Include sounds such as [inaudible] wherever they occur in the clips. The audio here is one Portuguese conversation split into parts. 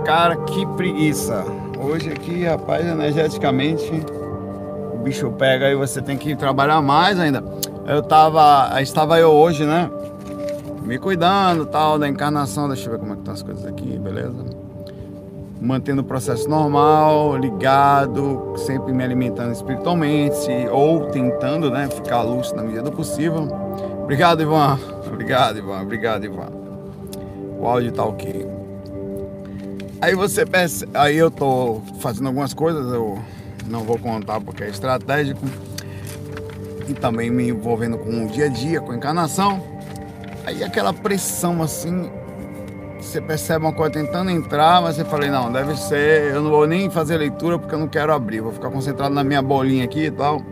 Cara, que preguiça. Hoje aqui, rapaz, energeticamente, o bicho pega e você tem que trabalhar mais ainda. Eu tava, estava eu hoje, né? Me cuidando, tal, da encarnação. Deixa eu ver como é que estão as coisas aqui, beleza? Mantendo o processo normal, ligado, sempre me alimentando espiritualmente ou tentando, né, ficar lúcido na medida do possível. Obrigado, Ivan. [laughs] Obrigado, Ivan. Obrigado, Ivan. O áudio tá ok. Aí você pensa, aí eu tô fazendo algumas coisas, eu não vou contar porque é estratégico. E também me envolvendo com o dia a dia, com a encarnação. Aí aquela pressão assim, você percebe uma coisa tentando entrar, mas você fala, não, deve ser, eu não vou nem fazer leitura porque eu não quero abrir, vou ficar concentrado na minha bolinha aqui e tal.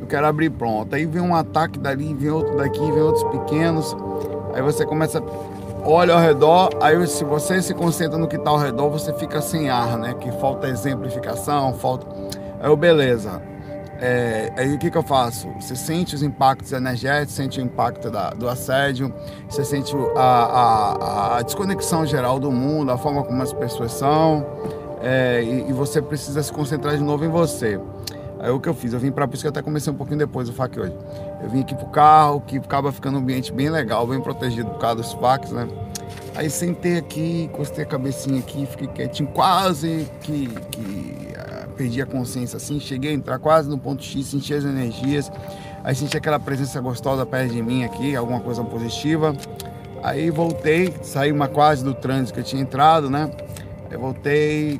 Eu quero abrir pronto. Aí vem um ataque dali, vem outro daqui, vem outros pequenos. Aí você começa olha ao redor, aí se você se concentra no que está ao redor, você fica sem ar, né? Que falta exemplificação, falta. Aí eu, beleza. É, aí o que, que eu faço? Você sente os impactos energéticos, sente o impacto da, do assédio, você sente a, a, a, desconexão geral do mundo, a forma como as pessoas são, é, e, e, você precisa se concentrar de novo em você. Aí o que eu fiz? Eu vim para por isso que eu até comecei um pouquinho depois do FAC hoje. Eu vim aqui pro carro, que acaba ficando um ambiente bem legal, bem protegido por causa dos FACs, né? Aí sentei aqui, encostei a cabecinha aqui, fiquei quietinho, quase que, que uh, perdi a consciência assim. Cheguei a entrar quase no ponto X, senti as energias. Aí senti aquela presença gostosa perto de mim aqui, alguma coisa positiva. Aí voltei, saí uma quase do trânsito que eu tinha entrado, né? Aí voltei,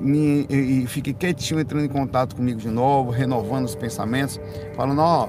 me, e, fiquei quietinho entrando em contato comigo de novo, renovando os pensamentos, falando, ó,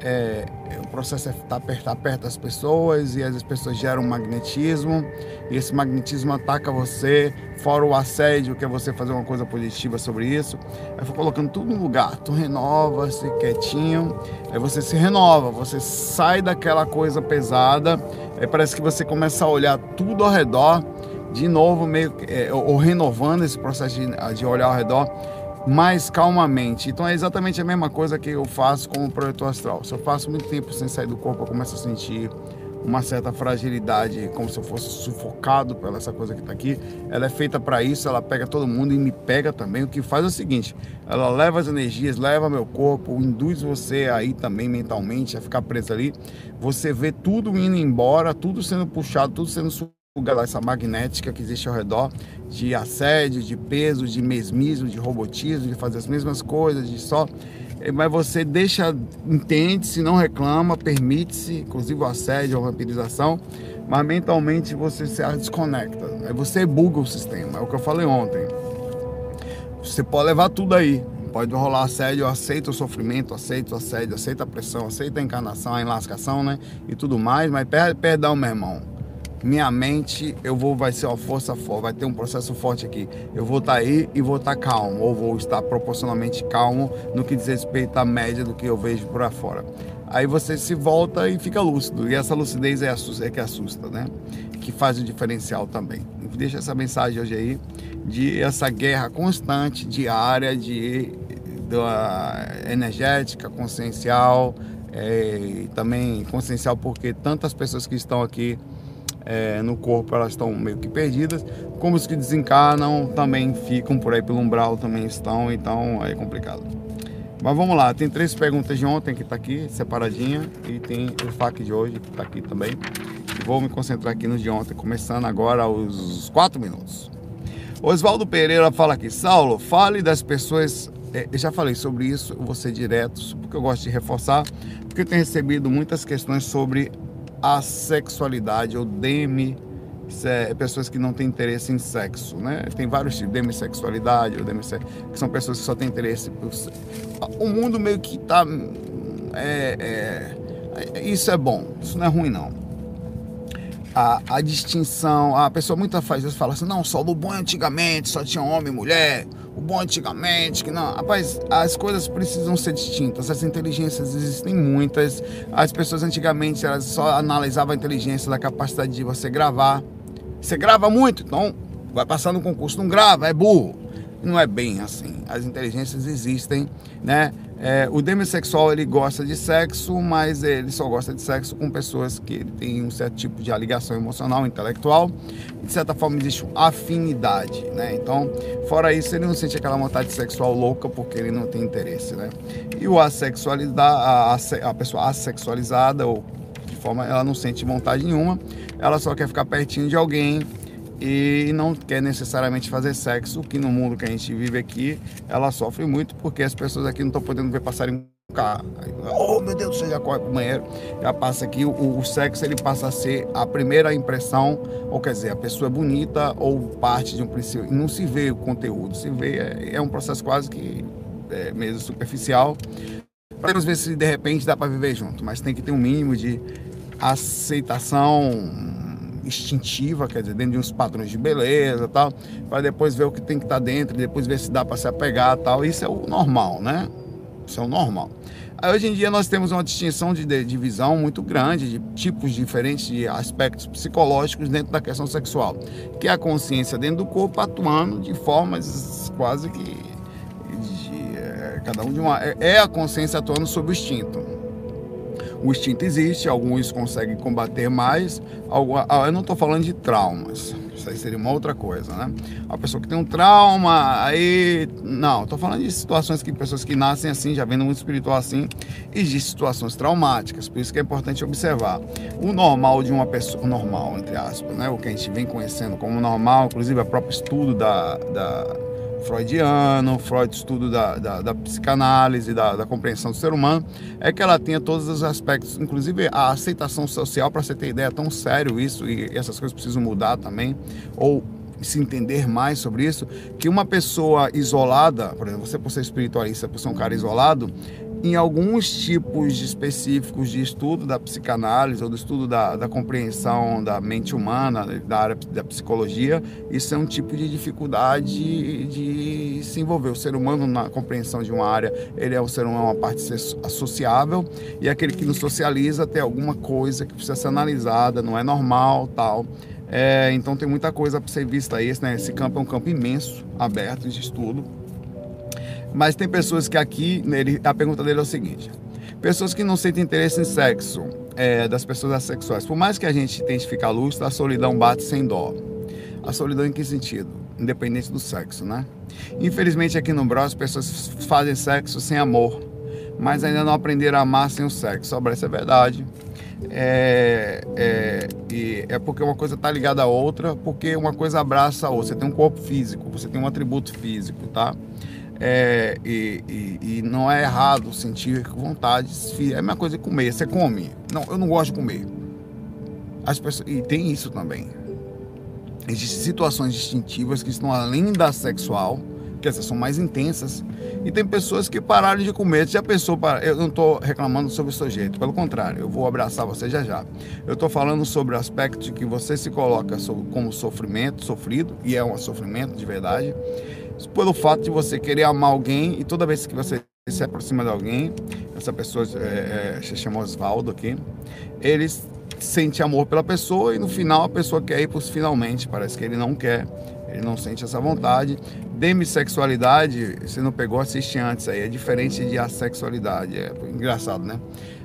é, o processo é estar tá tá perto das pessoas e as pessoas geram magnetismo e esse magnetismo ataca você, fora o assédio, que é você fazer uma coisa positiva sobre isso. Aí foi colocando tudo no lugar, tu renova, se quietinho, aí você se renova, você sai daquela coisa pesada, aí parece que você começa a olhar tudo ao redor de novo, meio é, ou renovando esse processo de, de olhar ao redor mais calmamente. Então é exatamente a mesma coisa que eu faço com o projetor astral. Se eu faço muito tempo sem sair do corpo, eu começo a sentir uma certa fragilidade, como se eu fosse sufocado pela essa coisa que está aqui. Ela é feita para isso, ela pega todo mundo e me pega também. O que faz é o seguinte: ela leva as energias, leva meu corpo, induz você aí também mentalmente a ficar preso ali. Você vê tudo indo embora, tudo sendo puxado, tudo sendo essa magnética que existe ao redor de assédio, de peso, de mesmismo, de robotismo, de fazer as mesmas coisas, de só. Eh, mas você deixa, entende-se, não reclama, permite-se, inclusive o assédio, a vampirização, mas mentalmente você se desconecta. Aí você buga o sistema, é o que eu falei ontem. Você pode levar tudo aí, pode rolar assédio, aceita o sofrimento, aceita o assédio, aceita a pressão, aceita a encarnação, a enlascação, né? E tudo mais, mas perdão, meu irmão minha mente, eu vou, vai ser uma força forte, vai ter um processo forte aqui. Eu vou estar tá aí e vou estar tá calmo, ou vou estar proporcionalmente calmo no que diz respeito à média do que eu vejo por fora. Aí você se volta e fica lúcido, e essa lucidez é, assusta, é que assusta, né? Que faz o diferencial também. Deixa essa mensagem hoje aí de essa guerra constante, diária, de, da energética, consciencial, é, também consciencial porque tantas pessoas que estão aqui é, no corpo elas estão meio que perdidas, como os que desencarnam também ficam por aí pelo umbral, também estão, então é complicado. Mas vamos lá, tem três perguntas de ontem que está aqui, separadinha, e tem o FAQ de hoje que está aqui também. Vou me concentrar aqui no de ontem, começando agora aos quatro minutos. Oswaldo Pereira fala aqui, Saulo, fale das pessoas. É, eu já falei sobre isso, vou ser direto, porque eu gosto de reforçar, porque eu tenho recebido muitas questões sobre a sexualidade ou demi pessoas que não têm interesse em sexo, né? Tem vários tipos, demissexualidade ou demissex, que são pessoas que só têm interesse por o mundo meio que tá é, é, isso é bom, isso não é ruim não. A, a distinção, a pessoa muitas vezes fala assim, não, só do bom antigamente só tinha homem e mulher, o bom antigamente, que não. Rapaz, as coisas precisam ser distintas. As inteligências existem muitas. As pessoas antigamente elas só analisavam a inteligência da capacidade de você gravar. Você grava muito, então vai passar no concurso, não grava, é burro. Não é bem assim. As inteligências existem, né? É, o demissexual ele gosta de sexo, mas ele só gosta de sexo com pessoas que têm um certo tipo de ligação emocional, intelectual. De certa forma existe afinidade, né? Então, fora isso, ele não sente aquela vontade sexual louca porque ele não tem interesse, né? E o assexualizado, a, a, a pessoa assexualizada ou de forma ela não sente vontade nenhuma, ela só quer ficar pertinho de alguém e não quer necessariamente fazer sexo, que no mundo que a gente vive aqui, ela sofre muito porque as pessoas aqui não estão podendo ver passarem carro. Oh meu Deus, você já corre pro banheiro, já passa aqui, o, o, sexo ele passa a ser a primeira impressão, ou quer dizer, a pessoa é bonita ou parte de um princípio, não se vê o conteúdo, se vê, é, é um processo quase que é, mesmo superficial. Podemos ver se de repente dá para viver junto, mas tem que ter um mínimo de aceitação instintiva, quer dizer, dentro de uns padrões de beleza tal, para depois ver o que tem que estar tá dentro, depois ver se dá para se apegar tal. Isso é o normal, né? Isso é o normal. Aí, hoje em dia nós temos uma distinção de, de, de visão muito grande, de tipos diferentes de aspectos psicológicos dentro da questão sexual, que é a consciência dentro do corpo atuando de formas quase que de, é, cada um de uma é, é a consciência atuando sobre o instinto o instinto existe, alguns conseguem combater mais. Ah, eu não estou falando de traumas, isso aí seria uma outra coisa, né? A pessoa que tem um trauma, aí. Não, estou falando de situações que pessoas que nascem assim, já vêm no mundo espiritual assim, e de situações traumáticas, por isso que é importante observar. O normal de uma pessoa, normal, entre aspas, né? O que a gente vem conhecendo como normal, inclusive o próprio estudo da, da freudiano, Freud estudo da, da, da psicanálise, da, da, compreensão do ser humano, é que ela tenha todos os aspectos, inclusive a aceitação social, para você ter ideia, é tão sério isso, e essas coisas precisam mudar também, ou se entender mais sobre isso, que uma pessoa isolada, por exemplo, você por ser espiritualista, por ser um cara isolado, em alguns tipos específicos de estudo da psicanálise ou do estudo da, da compreensão da mente humana, da área da psicologia, isso é um tipo de dificuldade de se envolver. O ser humano na compreensão de uma área, ele é um ser humano, uma parte associável, e aquele que não socializa tem alguma coisa que precisa ser analisada, não é normal, tal. É, então tem muita coisa para ser vista aí, né? Esse campo é um campo imenso, aberto de estudo mas tem pessoas que aqui, ele, a pergunta dele é o seguinte: pessoas que não sentem interesse em sexo, é, das pessoas assexuais, por mais que a gente tente ficar lúcido, a solidão bate sem dó. A solidão em que sentido? Independente do sexo, né? Infelizmente aqui no Brasil as pessoas fazem sexo sem amor, mas ainda não aprenderam a amar sem o sexo. Sobre isso é verdade. É, é, e é porque uma coisa está ligada à outra, porque uma coisa abraça a outra. Você tem um corpo físico, você tem um atributo físico, tá? É, e, e, e, não é errado sentir vontade. É a mesma coisa de comer. Você come. Não, eu não gosto de comer. As pessoas, e tem isso também. Existem situações distintivas que estão além da sexual, que essas são mais intensas. E tem pessoas que pararam de comer. Já pensou para. Eu não estou reclamando sobre o sujeito, pelo contrário, eu vou abraçar você já já. Eu estou falando sobre o aspecto de que você se coloca como sofrimento, sofrido, e é um sofrimento de verdade pelo fato de você querer amar alguém e toda vez que você se aproxima de alguém, essa pessoa é, é, se chama Osvaldo aqui, ele sente amor pela pessoa e no final a pessoa quer ir para os finalmente, parece que ele não quer, ele não sente essa vontade. Demissexualidade, você não pegou, assiste antes aí, é diferente de assexualidade, é engraçado, né?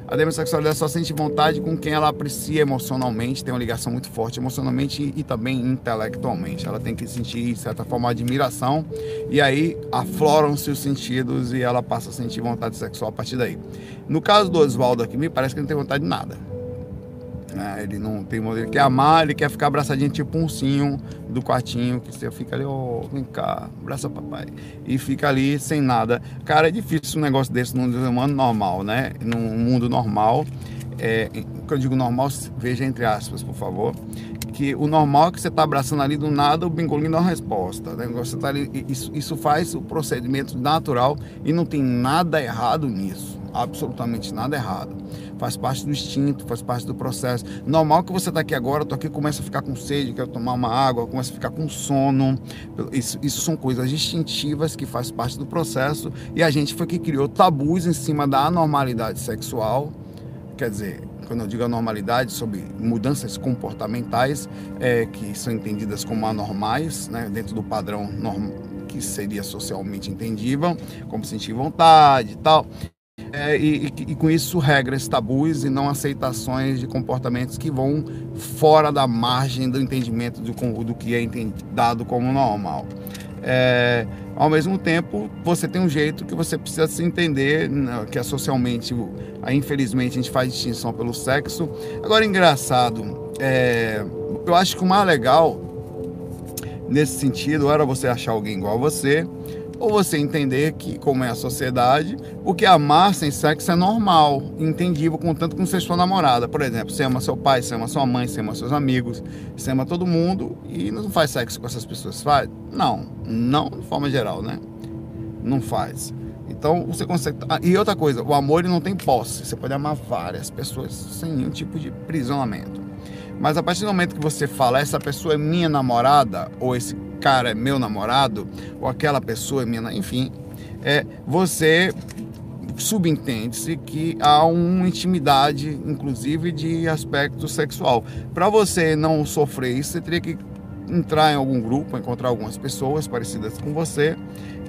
A demissexualidade só sente vontade com quem ela aprecia emocionalmente, tem uma ligação muito forte emocionalmente e também intelectualmente. Ela tem que sentir, de certa forma, admiração e aí afloram-se os sentidos e ela passa a sentir vontade sexual a partir daí. No caso do Oswaldo aqui, me parece que não tem vontade de nada. Né? Ele não tem ele quer amar, ele quer ficar abraçadinho tipo um ursinho do quartinho, que você fica ali, ó, oh, vem cá, abraça papai. E fica ali sem nada. Cara, é difícil um negócio desse num ser humano normal, né? Num mundo normal. É, quando eu digo normal, veja entre aspas, por favor. Que o normal é que você está abraçando ali do nada, o bingolinho dá uma resposta. Né? Você tá ali, isso, isso faz o procedimento natural e não tem nada errado nisso. Absolutamente nada errado faz parte do instinto, faz parte do processo. Normal que você está aqui agora, tô aqui começa a ficar com sede, quer tomar uma água, começa a ficar com sono. Isso, isso são coisas instintivas que faz parte do processo e a gente foi que criou tabus em cima da anormalidade sexual. Quer dizer, quando eu digo anormalidade, sobre mudanças comportamentais é, que são entendidas como anormais, né, dentro do padrão normal que seria socialmente entendível, como sentir vontade e tal. É, e, e, e, com isso regras tabus e não aceitações de comportamentos que vão fora da margem do entendimento do, do que é dado como normal. É, ao mesmo tempo, você tem um jeito que você precisa se entender, né, que é socialmente, infelizmente, a gente faz distinção pelo sexo. Agora, engraçado, é, eu acho que o mais legal nesse sentido era você achar alguém igual a você, ou você entender que, como é a sociedade, o que amar sem sexo é normal, entendível, contanto com seja sua namorada. Por exemplo, você ama seu pai, você ama sua mãe, você ama seus amigos, você ama todo mundo e não faz sexo com essas pessoas. Faz? Não, não de forma geral, né? Não faz. Então você consegue. Ah, e outra coisa, o amor não tem posse. Você pode amar várias pessoas sem nenhum tipo de prisionamento. Mas a partir do momento que você fala, essa pessoa é minha namorada, ou esse cara é meu namorado, ou aquela pessoa é minha, enfim, é, você subentende-se que há uma intimidade, inclusive de aspecto sexual. Para você não sofrer isso, você teria que entrar em algum grupo, encontrar algumas pessoas parecidas com você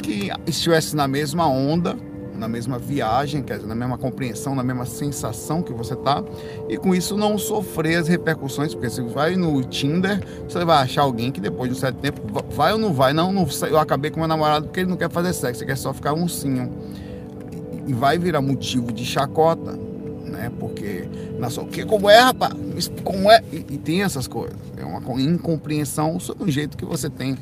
que estivessem na mesma onda na mesma viagem, quer dizer, na mesma compreensão, na mesma sensação que você tá, e com isso não sofrer as repercussões, porque se vai no Tinder, você vai achar alguém que depois de um certo tempo vai ou não vai, não, não eu acabei com meu namorado porque ele não quer fazer sexo, ele quer só ficar uncinho. E vai virar motivo de chacota, né? Porque na sua, que como é, rapaz? Como é? E, e tem essas coisas. É uma incompreensão sobre o jeito que você tem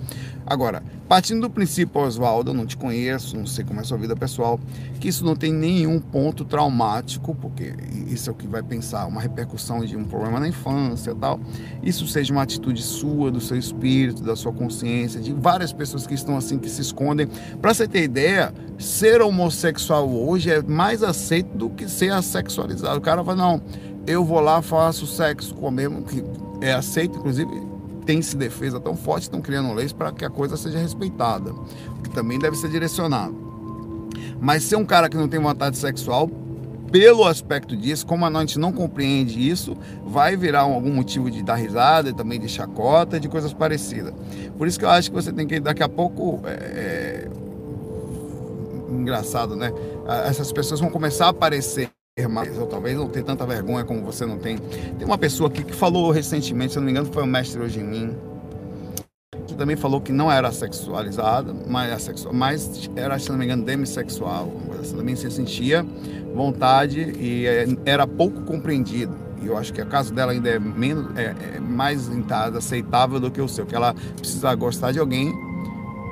Agora, partindo do princípio, Oswaldo, eu não te conheço, não sei como é a sua vida pessoal, que isso não tem nenhum ponto traumático, porque isso é o que vai pensar, uma repercussão de um problema na infância e tal. Isso seja uma atitude sua, do seu espírito, da sua consciência, de várias pessoas que estão assim, que se escondem. Para você ter ideia, ser homossexual hoje é mais aceito do que ser assexualizado. O cara fala, não, eu vou lá, faço sexo com o mesmo, que é aceito, inclusive tem-se defesa tão forte, estão criando leis para que a coisa seja respeitada, o que também deve ser direcionado. Mas ser um cara que não tem vontade sexual, pelo aspecto disso, como a gente não compreende isso, vai virar algum motivo de dar risada e também de chacota, de coisas parecidas. Por isso que eu acho que você tem que, daqui a pouco, é, é engraçado, né? Essas pessoas vão começar a aparecer mais, ou talvez não ter tanta vergonha como você não tem. Tem uma pessoa aqui que falou recentemente, se não me engano, foi o mestre hoje em mim, que também falou que não era sexualizada, mas, sexual, mas era, se não me engano, demissexual. Assim, também se sentia vontade e é, era pouco compreendido. E eu acho que o caso dela ainda é, menos, é, é mais aceitável do que o seu, que ela precisa gostar de alguém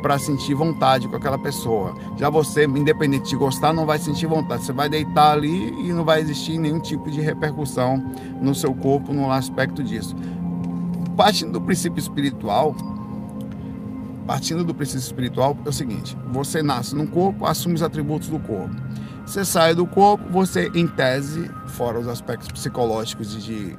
para sentir vontade com aquela pessoa. Já você, independente de gostar, não vai sentir vontade. Você vai deitar ali e não vai existir nenhum tipo de repercussão no seu corpo no aspecto disso. Partindo do princípio espiritual, partindo do princípio espiritual é o seguinte: você nasce num corpo, assume os atributos do corpo. Você sai do corpo, você, em tese, fora os aspectos psicológicos de, de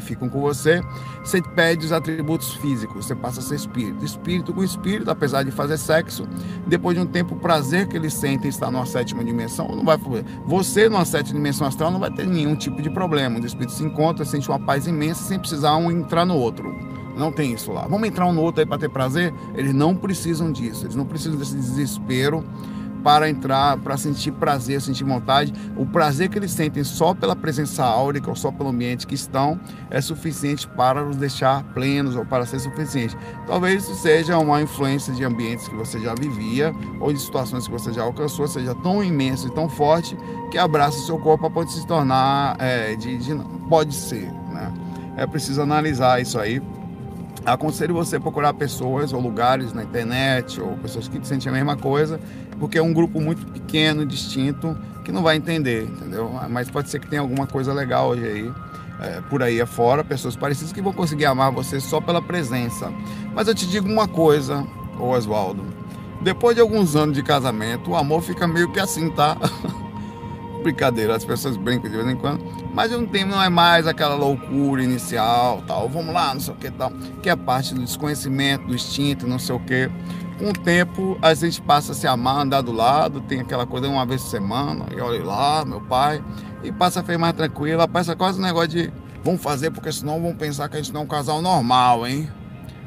que ficam com você, você pede os atributos físicos, você passa a ser espírito. Espírito com espírito, apesar de fazer sexo, depois de um tempo, o prazer que eles sentem estar numa sétima dimensão, não vai Você, numa sétima dimensão astral, não vai ter nenhum tipo de problema. O espírito se encontra, sente uma paz imensa sem precisar um entrar no outro. Não tem isso lá. Vamos entrar um no outro aí para ter prazer? Eles não precisam disso, eles não precisam desse desespero para entrar, para sentir prazer, sentir vontade. O prazer que eles sentem só pela presença áurica ou só pelo ambiente que estão é suficiente para os deixar plenos ou para ser suficiente. Talvez isso seja uma influência de ambientes que você já vivia ou de situações que você já alcançou, seja tão imenso e tão forte que abraça o seu corpo pode se tornar, é, de, de, pode ser, né? É preciso analisar isso aí aconselho você procurar pessoas ou lugares na internet ou pessoas que sentem a mesma coisa, porque é um grupo muito pequeno, distinto, que não vai entender, entendeu? Mas pode ser que tenha alguma coisa legal hoje aí, é, por aí afora, pessoas parecidas que vão conseguir amar você só pela presença. Mas eu te digo uma coisa, Oswaldo, depois de alguns anos de casamento, o amor fica meio que assim, tá? [laughs] brincadeira, as pessoas brincam de vez em quando, mas um tempo não é mais aquela loucura inicial, tal, vamos lá, não sei o que tal, que é parte do desconhecimento, do instinto, não sei o que. Com o tempo, a gente passa a se amar, andar do lado, tem aquela coisa uma vez por semana, e olha lá, meu pai, e passa a ficar mais tranquila, passa quase um negócio de vamos fazer, porque senão vão pensar que a gente não é um casal normal, hein?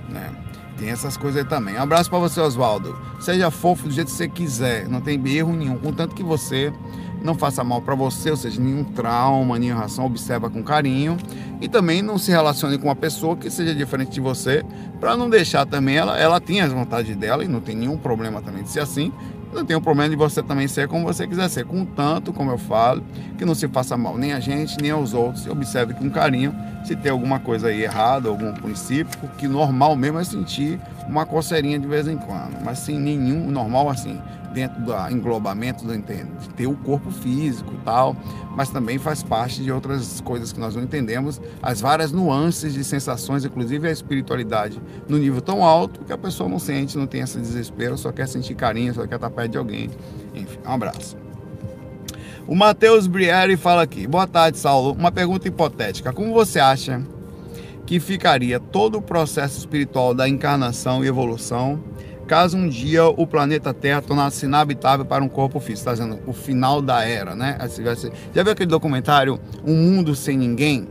Né? Tem essas coisas aí também. Um abraço para você, Oswaldo. Seja fofo do jeito que você quiser, não tem erro nenhum, contanto que você não faça mal para você, ou seja, nenhum trauma, nenhuma reação, observa com carinho. E também não se relacione com uma pessoa que seja diferente de você, para não deixar também ela, ela tem as vontades dela e não tem nenhum problema também de ser assim, não tem um problema de você também ser como você quiser ser, contanto, como eu falo, que não se faça mal nem a gente, nem aos outros. Observe com carinho se tem alguma coisa aí errada, algum princípio, que normal mesmo é sentir uma coceirinha de vez em quando, mas sem nenhum normal assim dentro do englobamento do de ter o corpo físico tal, mas também faz parte de outras coisas que nós não entendemos, as várias nuances de sensações, inclusive a espiritualidade no nível tão alto que a pessoa não sente, não tem esse desespero, só quer sentir carinho, só quer estar perto de alguém. Enfim, um abraço. O Matheus Brieri fala aqui: Boa tarde, Saulo. Uma pergunta hipotética. Como você acha que ficaria todo o processo espiritual da encarnação e evolução caso um dia o planeta Terra tornasse inabitável para um corpo físico, está dizendo o final da era, né? Já viu aquele documentário Um Mundo Sem Ninguém?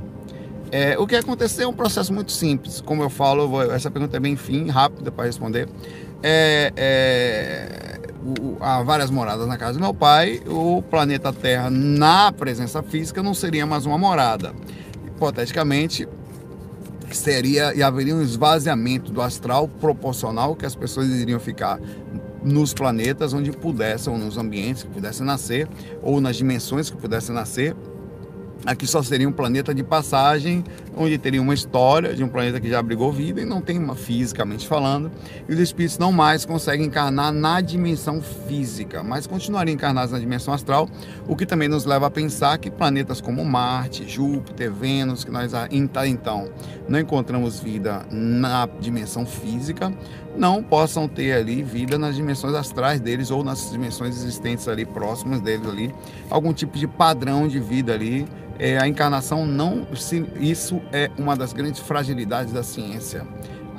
É, o que aconteceu é um processo muito simples, como eu falo, vou, essa pergunta é bem fim, rápida para responder. É, é, o, há várias moradas na casa do meu pai, o planeta Terra, na presença física, não seria mais uma morada. Hipoteticamente, seria e haveria um esvaziamento do astral proporcional que as pessoas iriam ficar nos planetas onde pudessem, ou nos ambientes que pudessem nascer, ou nas dimensões que pudessem nascer, Aqui só seria um planeta de passagem, onde teria uma história de um planeta que já abrigou vida e não tem uma fisicamente falando. E os espíritos não mais conseguem encarnar na dimensão física, mas continuariam encarnados na dimensão astral, o que também nos leva a pensar que planetas como Marte, Júpiter, Vênus, que nós então não encontramos vida na dimensão física, não possam ter ali vida nas dimensões astrais deles ou nas dimensões existentes ali próximas deles ali, algum tipo de padrão de vida ali é, a encarnação não. Isso é uma das grandes fragilidades da ciência.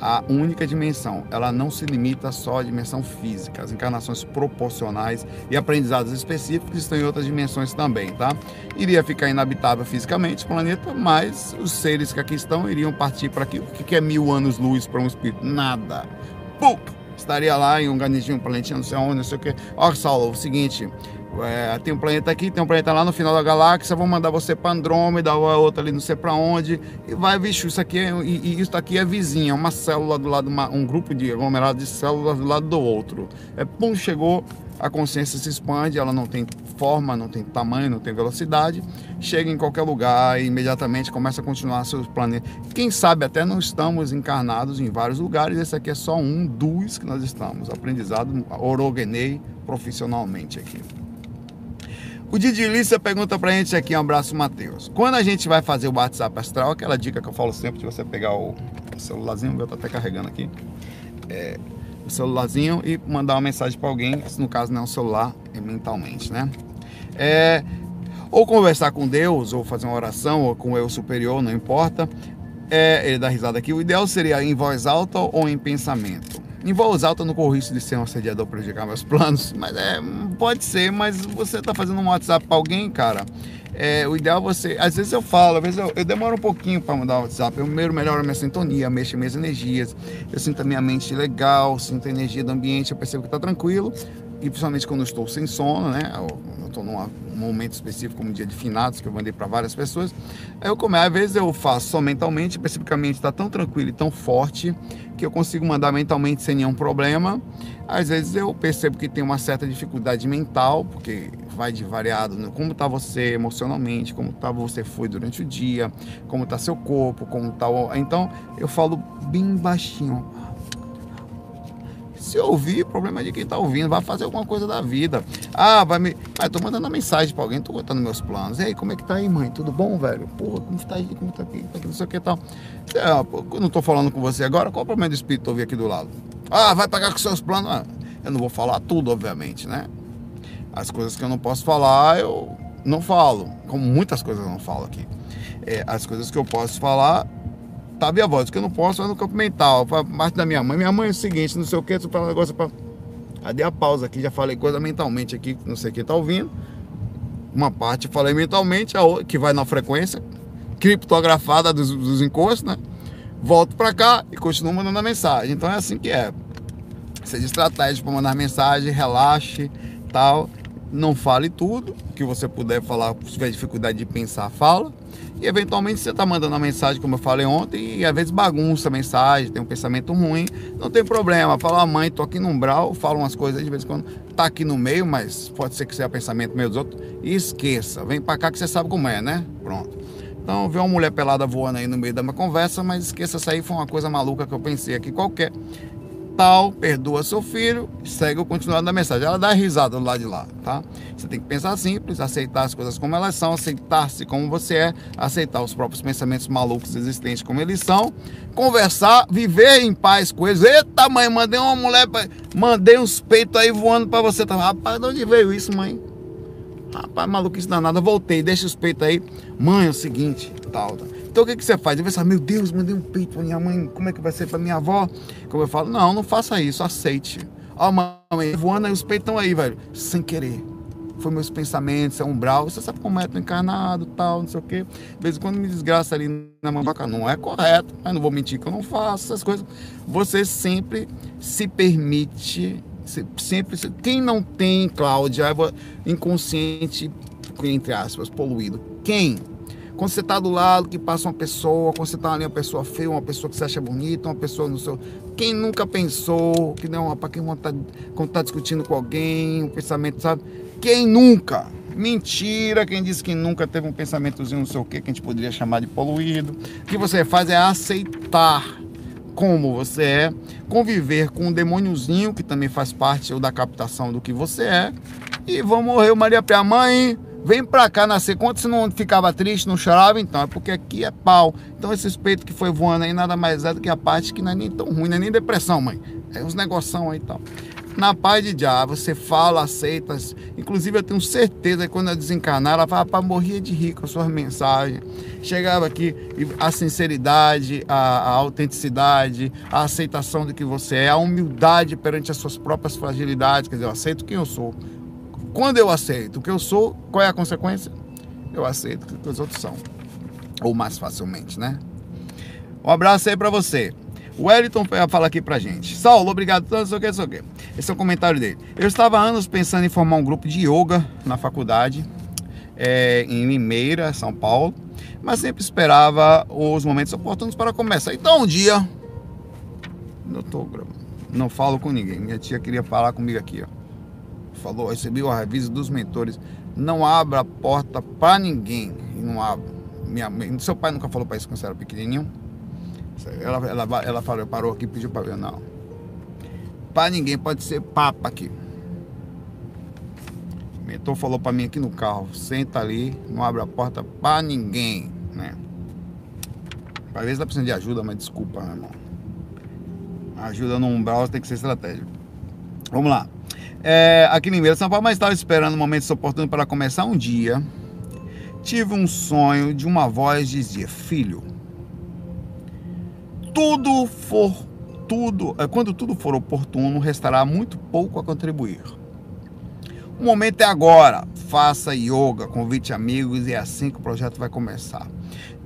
A única dimensão, ela não se limita só à dimensão física. As encarnações proporcionais e aprendizados específicos estão em outras dimensões também, tá? Iria ficar inabitável fisicamente o planeta, mas os seres que aqui estão iriam partir para aqui. O que é mil anos-luz para um espírito? Nada. Pum! Estaria lá em um organismo, um planetinha, não sei onde, não sei o que. Ó, Saulo, o seguinte, é, tem um planeta aqui, tem um planeta lá no final da galáxia, vou mandar você para Andrômeda, ou a outra ali não sei para onde, e vai, bicho, isso aqui é, e, e, isso aqui é vizinha, uma célula do lado, uma, um grupo de aglomerado de células do lado do outro. É, pum, chegou, a consciência se expande, ela não tem forma, não tem tamanho, não tem velocidade, chega em qualquer lugar e imediatamente começa a continuar seus planetas. Quem sabe até não estamos encarnados em vários lugares, esse aqui é só um dos que nós estamos, aprendizado orogenei profissionalmente aqui. O Didi Lícia pergunta pra gente aqui, um abraço, Matheus. Quando a gente vai fazer o WhatsApp astral, aquela dica que eu falo sempre de você pegar o, celularzinho, eu tô até carregando aqui, é, o celularzinho e mandar uma mensagem para alguém, que no caso não é um celular, é mentalmente, né? É, ou conversar com Deus, ou fazer uma oração, ou com o eu superior, não importa. É, ele dá risada aqui. O ideal seria em voz alta ou em pensamento. Em voz alta, não corro risco de ser um assediador prejudicar meus planos, mas é, pode ser, mas você tá fazendo um WhatsApp para alguém, cara. É, o ideal é você. Às vezes eu falo, às vezes eu, eu demoro um pouquinho para mandar o WhatsApp. Eu primeiro melhoro a minha sintonia, mexo minhas energias. Eu sinto a minha mente legal, sinto a energia do ambiente, eu percebo que tá tranquilo. E principalmente quando eu estou sem sono, né? Eu, estou num momento específico, como um dia de finados, que eu mandei para várias pessoas. Aí eu começo, às vezes eu faço só mentalmente, percebo que a mente está tão tranquila e tão forte que eu consigo mandar mentalmente sem nenhum problema. Às vezes eu percebo que tem uma certa dificuldade mental, porque vai de variado, como está você emocionalmente, como tá você foi durante o dia, como está seu corpo, como está Então eu falo bem baixinho. Se ouvir, o problema é de quem está ouvindo, vai fazer alguma coisa da vida. Ah, vai me. Ah, tô mandando uma mensagem para alguém, tô contando meus planos. E aí, como é que tá aí, mãe? Tudo bom, velho? Porra, como está aí? Como tá aqui? Tá aqui não sei o que tal. É, não tô falando com você agora, qual o problema do espírito ouvir aqui do lado? Ah, vai pagar com seus planos. Ah, eu não vou falar tudo, obviamente, né? As coisas que eu não posso falar, eu não falo. Como muitas coisas eu não falo aqui. É, as coisas que eu posso falar, tá a voz. que eu não posso é no campo mental. Parte da minha mãe. Minha mãe é o seguinte, não sei o que, tu fala um negócio pra. Cadê a pausa aqui? Já falei coisa mentalmente aqui, não sei quem tá ouvindo. Uma parte falei mentalmente, a outra, que vai na frequência, criptografada dos, dos encostos, né? volto para cá e continuo mandando a mensagem. Então é assim que é. Seja estratégico para mandar mensagem, relaxe, tal. Não fale tudo, que você puder falar, se tiver dificuldade de pensar, fala. E eventualmente você está mandando uma mensagem, como eu falei ontem, e às vezes bagunça a mensagem, tem um pensamento ruim, não tem problema. Fala, ah, mãe, tô aqui no umbral, fala umas coisas de vez em quando, tá aqui no meio, mas pode ser que seja pensamento meio dos outros. E esqueça, vem para cá que você sabe como é, né? Pronto. Então, vê uma mulher pelada voando aí no meio da minha conversa, mas esqueça, isso aí foi uma coisa maluca que eu pensei aqui qualquer tal, perdoa seu filho, segue o continuado da mensagem. Ela dá risada do lado de lá, tá? Você tem que pensar simples, aceitar as coisas como elas são, aceitar-se como você é, aceitar os próprios pensamentos malucos existentes como eles são, conversar, viver em paz com eles. Eita, mãe, mandei uma mulher, pra... mandei uns peitos aí voando para você. Rapaz, de onde veio isso, mãe? Rapaz, maluquice danada, voltei, deixa os peitos aí. Mãe, é o seguinte, tal, tal. Então o que, que você faz? Você vai meu Deus, mandei um peito pra minha mãe, como é que vai ser pra minha avó? Como eu falo, não, não faça isso, aceite. Ó, mãe, voando aí, os peitos estão aí, velho, sem querer. Foi meus pensamentos, é umbral, você sabe como é, tô encarnado, tal, não sei o quê. De vez em quando me desgraça ali na mambaca, não é correto, mas não vou mentir que eu não faço essas coisas. Você sempre se permite sempre quem não tem Cláudia inconsciente entre aspas poluído quem quando você está do lado, que passa uma pessoa, quando você está ali uma pessoa feia, uma pessoa que você acha bonita, uma pessoa no seu. Quem nunca pensou, que não, para quem está tá discutindo com alguém, um pensamento, sabe? Quem nunca? Mentira, quem disse que nunca teve um pensamentozinho, não sei o que, que a gente poderia chamar de poluído. O que você faz é aceitar como você é, conviver com um demôniozinho que também faz parte da captação do que você é. E vamos morrer, Maria Pia Mãe Vem pra cá nascer. Quando você não ficava triste, não chorava, então é porque aqui é pau. Então esse peito que foi voando aí nada mais é do que a parte que não é nem tão ruim, não é nem depressão, mãe. É uns negoção aí e tal. Na paz de já, você fala, aceita. Inclusive, eu tenho certeza que quando eu desencarnar, ela fala para morrer de rir com as suas mensagens. Chegava aqui a sinceridade, a, a, autenticidade, a aceitação do que você é, a humildade perante as suas próprias fragilidades. Quer dizer, eu aceito quem eu sou. Quando eu aceito o que eu sou, qual é a consequência? Eu aceito o que os outros são. Ou mais facilmente, né? Um abraço aí para você. O Wellington fala aqui pra gente. Saulo, obrigado. Não sei o que, sei o que. Esse é o comentário dele. Eu estava há anos pensando em formar um grupo de yoga na faculdade, é, em Limeira, São Paulo, mas sempre esperava os momentos oportunos para começar. Então um dia. Não tô Não falo com ninguém. Minha tia queria falar comigo aqui, ó falou, recebi o aviso dos mentores, não abra a porta para ninguém. E não abra. Minha mãe, seu pai nunca falou para isso quando você era pequenininho? Ela, ela, ela falou, parou aqui pediu para ver, não. Para ninguém, pode ser papa aqui. O mentor falou para mim aqui no carro, senta ali, não abre a porta para ninguém, né? Às vezes tá precisando de ajuda, mas desculpa, meu irmão. Ajuda no umbral tem que ser estratégico. Vamos lá é, aqui em Limeira, São Paulo, mas estava esperando um momento oportuno para começar um dia. Tive um sonho de uma voz dizia: Filho, tudo for tudo, é, quando tudo for oportuno, restará muito pouco a contribuir. O momento é agora. Faça yoga, convite amigos e é assim que o projeto vai começar.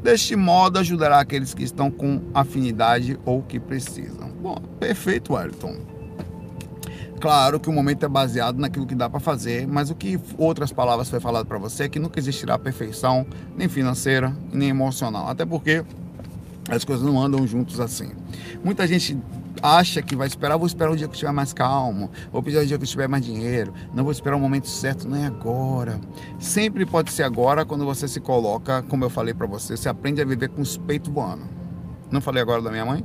Deste modo, ajudará aqueles que estão com afinidade ou que precisam. Bom, perfeito, Wellington. Claro que o momento é baseado naquilo que dá para fazer, mas o que outras palavras foi falado para você é que nunca existirá perfeição, nem financeira, nem emocional. Até porque as coisas não andam juntos assim. Muita gente acha que vai esperar, vou esperar o dia que estiver mais calmo, vou pedir o dia que estiver mais dinheiro, não vou esperar o momento certo, não é agora. Sempre pode ser agora quando você se coloca, como eu falei para você, você aprende a viver com os peitos voando. Não falei agora da minha mãe?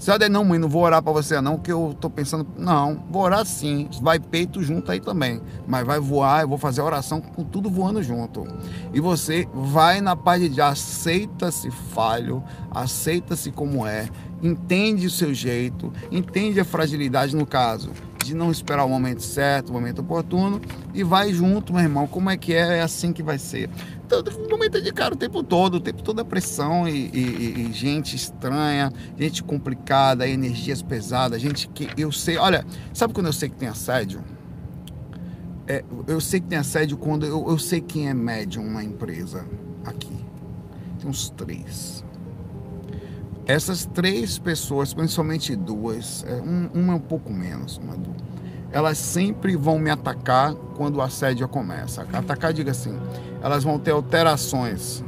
Você vai não, mãe, não vou orar para você não, que eu tô pensando, não, vou orar sim, vai peito junto aí também, mas vai voar, eu vou fazer a oração com tudo voando junto. E você vai na paz de Deus, aceita-se falho, aceita-se como é, entende o seu jeito, entende a fragilidade no caso de não esperar o momento certo, o momento oportuno e vai junto, meu irmão. Como é que é? É assim que vai ser. Então, momento de cara o tempo todo, o tempo todo é pressão e, e, e, gente estranha, gente complicada, energias pesadas, gente que eu sei. Olha, sabe quando eu sei que tem assédio? É, eu sei que tem assédio quando eu, eu sei quem é médium na empresa aqui. Tem uns três essas três pessoas, principalmente duas, é, um, uma um pouco menos, uma, elas sempre vão me atacar quando o assédio começa. Atacar, diga assim, elas vão ter alterações,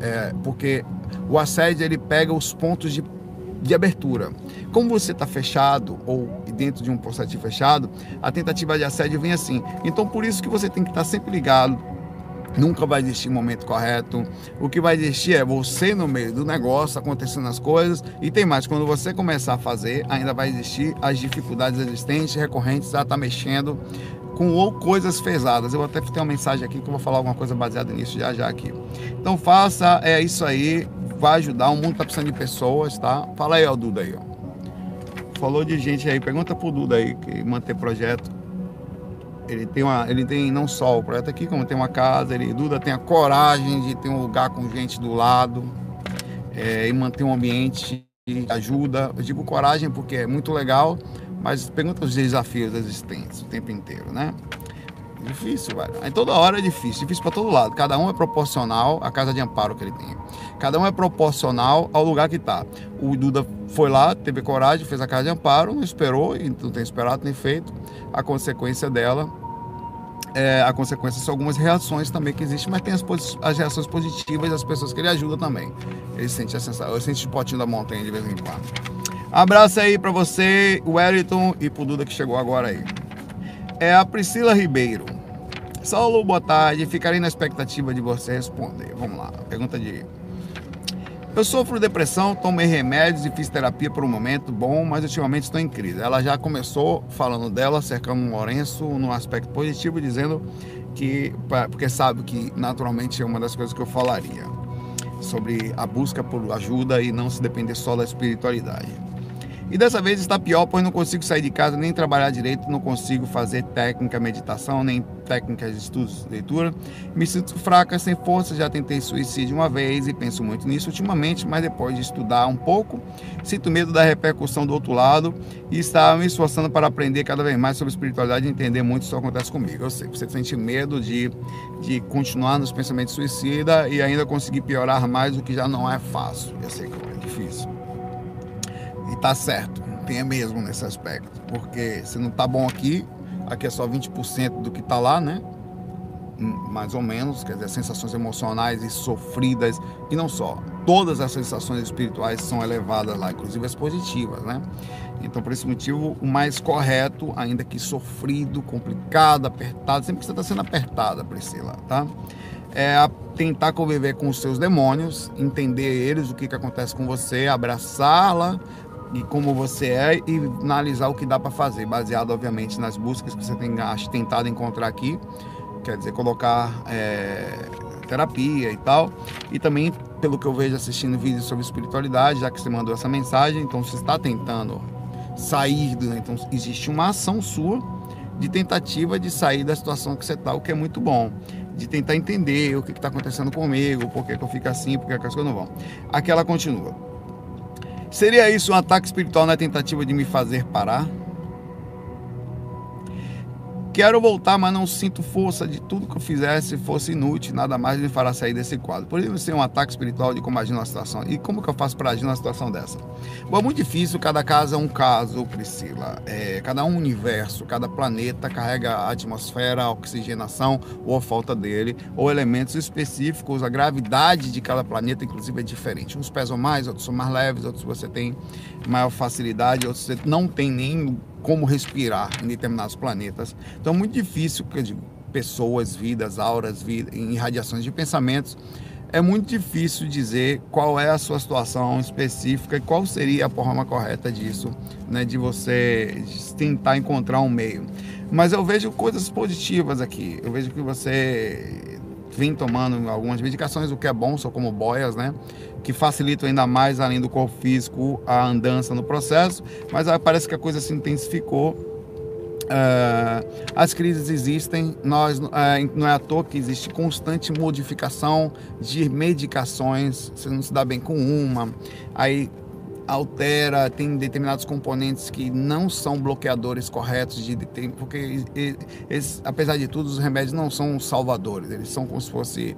é, porque o assédio ele pega os pontos de, de abertura. Como você está fechado ou dentro de um processo fechado, a tentativa de assédio vem assim. Então, por isso que você tem que estar tá sempre ligado Nunca vai existir momento correto. O que vai existir é você no meio do negócio, acontecendo as coisas. E tem mais, quando você começar a fazer, ainda vai existir as dificuldades existentes, recorrentes, já está mexendo com ou coisas pesadas. Eu vou até ter uma mensagem aqui que eu vou falar alguma coisa baseada nisso já já aqui. Então faça, é isso aí, vai ajudar. O mundo está precisando de pessoas, tá? Fala aí, ó, Duda aí, ó. Falou de gente aí, pergunta pro Duda aí que manter projeto ele tem, uma, ele tem não só o projeto aqui, como tem uma casa, ele, Duda tem a coragem de ter um lugar com gente do lado é, e manter um ambiente de ajuda. Eu digo coragem porque é muito legal, mas pergunta os desafios existentes o tempo inteiro, né? Difícil, velho. Em toda hora é difícil, difícil para todo lado. Cada um é proporcional à casa de amparo que ele tem. Cada um é proporcional ao lugar que está. O Duda foi lá, teve coragem, fez a casa de amparo, não esperou, e não tem esperado nem feito. A consequência dela é, a consequência são algumas reações também que existem, mas tem as, as reações positivas das pessoas que ele ajuda também. Ele sente a sensação, ele sente o potinho da montanha de vez em quando. Abraço aí para você, Wellington e pro Duda que chegou agora aí. É a Priscila Ribeiro. Saulo, boa tarde. Ficarei na expectativa de você responder. Vamos lá. Pergunta de eu sofro depressão, tomei remédios e fiz terapia por um momento bom, mas ultimamente estou em crise. Ela já começou falando dela, cercando o Lourenço no aspecto positivo, dizendo que, porque sabe que naturalmente é uma das coisas que eu falaria, sobre a busca por ajuda e não se depender só da espiritualidade. E dessa vez está pior, pois não consigo sair de casa nem trabalhar direito, não consigo fazer técnica meditação, nem técnicas de estudos, leitura. Me sinto fraca, sem força, já tentei suicídio uma vez e penso muito nisso ultimamente, mas depois de estudar um pouco, sinto medo da repercussão do outro lado e estava me esforçando para aprender cada vez mais sobre espiritualidade e entender muito o que acontece comigo. Eu sei, você sente medo de, de continuar nos pensamentos suicida e ainda conseguir piorar mais, o que já não é fácil. Eu sei que é difícil. E tá certo, tem mesmo nesse aspecto. Porque se não tá bom aqui, aqui é só 20% do que tá lá, né? Hum, mais ou menos, quer dizer, sensações emocionais e sofridas, e não só. Todas as sensações espirituais são elevadas lá, inclusive as positivas, né? Então, por esse motivo, o mais correto, ainda que sofrido, complicado, apertado, sempre que você está sendo apertada, Priscila, tá? É tentar conviver com os seus demônios, entender eles, o que, que acontece com você, abraçá-la, e como você é e analisar o que dá para fazer, baseado obviamente nas buscas que você tem tentado encontrar aqui, quer dizer, colocar é, terapia e tal, e também pelo que eu vejo assistindo vídeos sobre espiritualidade, já que você mandou essa mensagem, então você está tentando sair, do, então existe uma ação sua de tentativa de sair da situação que você está, o que é muito bom. De tentar entender o que está acontecendo comigo, por que, que eu fico assim, por que, que as coisas não vão. Aqui ela continua. Seria isso um ataque espiritual na tentativa de me fazer parar? Quero voltar, mas não sinto força de tudo que eu fizesse fosse inútil, nada mais me fará sair desse quadro. Poderia ser um ataque espiritual de como agir numa situação. E como que eu faço para agir numa situação dessa? Bom, é muito difícil, cada caso é um caso, Priscila. É, cada um universo, cada planeta carrega a atmosfera, a oxigenação ou a falta dele, ou elementos específicos. A gravidade de cada planeta, inclusive, é diferente. Uns pesam mais, outros são mais leves, outros você tem maior facilidade, outros você não tem nem como respirar em determinados planetas. Então é muito difícil, que pessoas, vidas, auras, vida, em radiações de pensamentos, é muito difícil dizer qual é a sua situação específica e qual seria a forma correta disso, né, de você tentar encontrar um meio. Mas eu vejo coisas positivas aqui. Eu vejo que você vem tomando algumas medicações, o que é bom, são como boias, né? Que facilitam ainda mais, além do corpo físico, a andança no processo, mas parece que a coisa se intensificou. Uh, as crises existem, nós, uh, não é à toa que existe constante modificação de medicações, você não se dá bem com uma, aí altera, tem determinados componentes que não são bloqueadores corretos de porque apesar de tudo os remédios não são salvadores, eles são como se fosse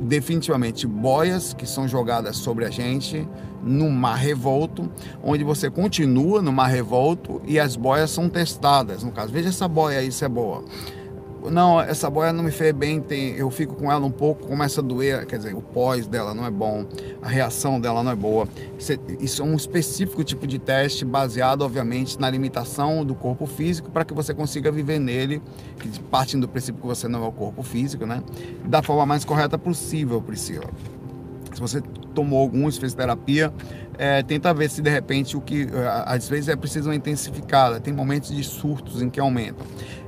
definitivamente boias que são jogadas sobre a gente no mar revolto, onde você continua no mar revolto e as boias são testadas. No caso, veja essa boia aí, se é boa não, essa boia não me fez bem, tem, eu fico com ela um pouco, começa a doer, quer dizer, o pós dela não é bom, a reação dela não é boa. Isso é um específico tipo de teste baseado, obviamente, na limitação do corpo físico para que você consiga viver nele, partindo do princípio que você não é o corpo físico, né? Da forma mais correta possível, Priscila. Se você tomou alguns, fez terapia, é, tenta ver se de repente o que às vezes é preciso uma intensificada. Tem momentos de surtos em que aumentam.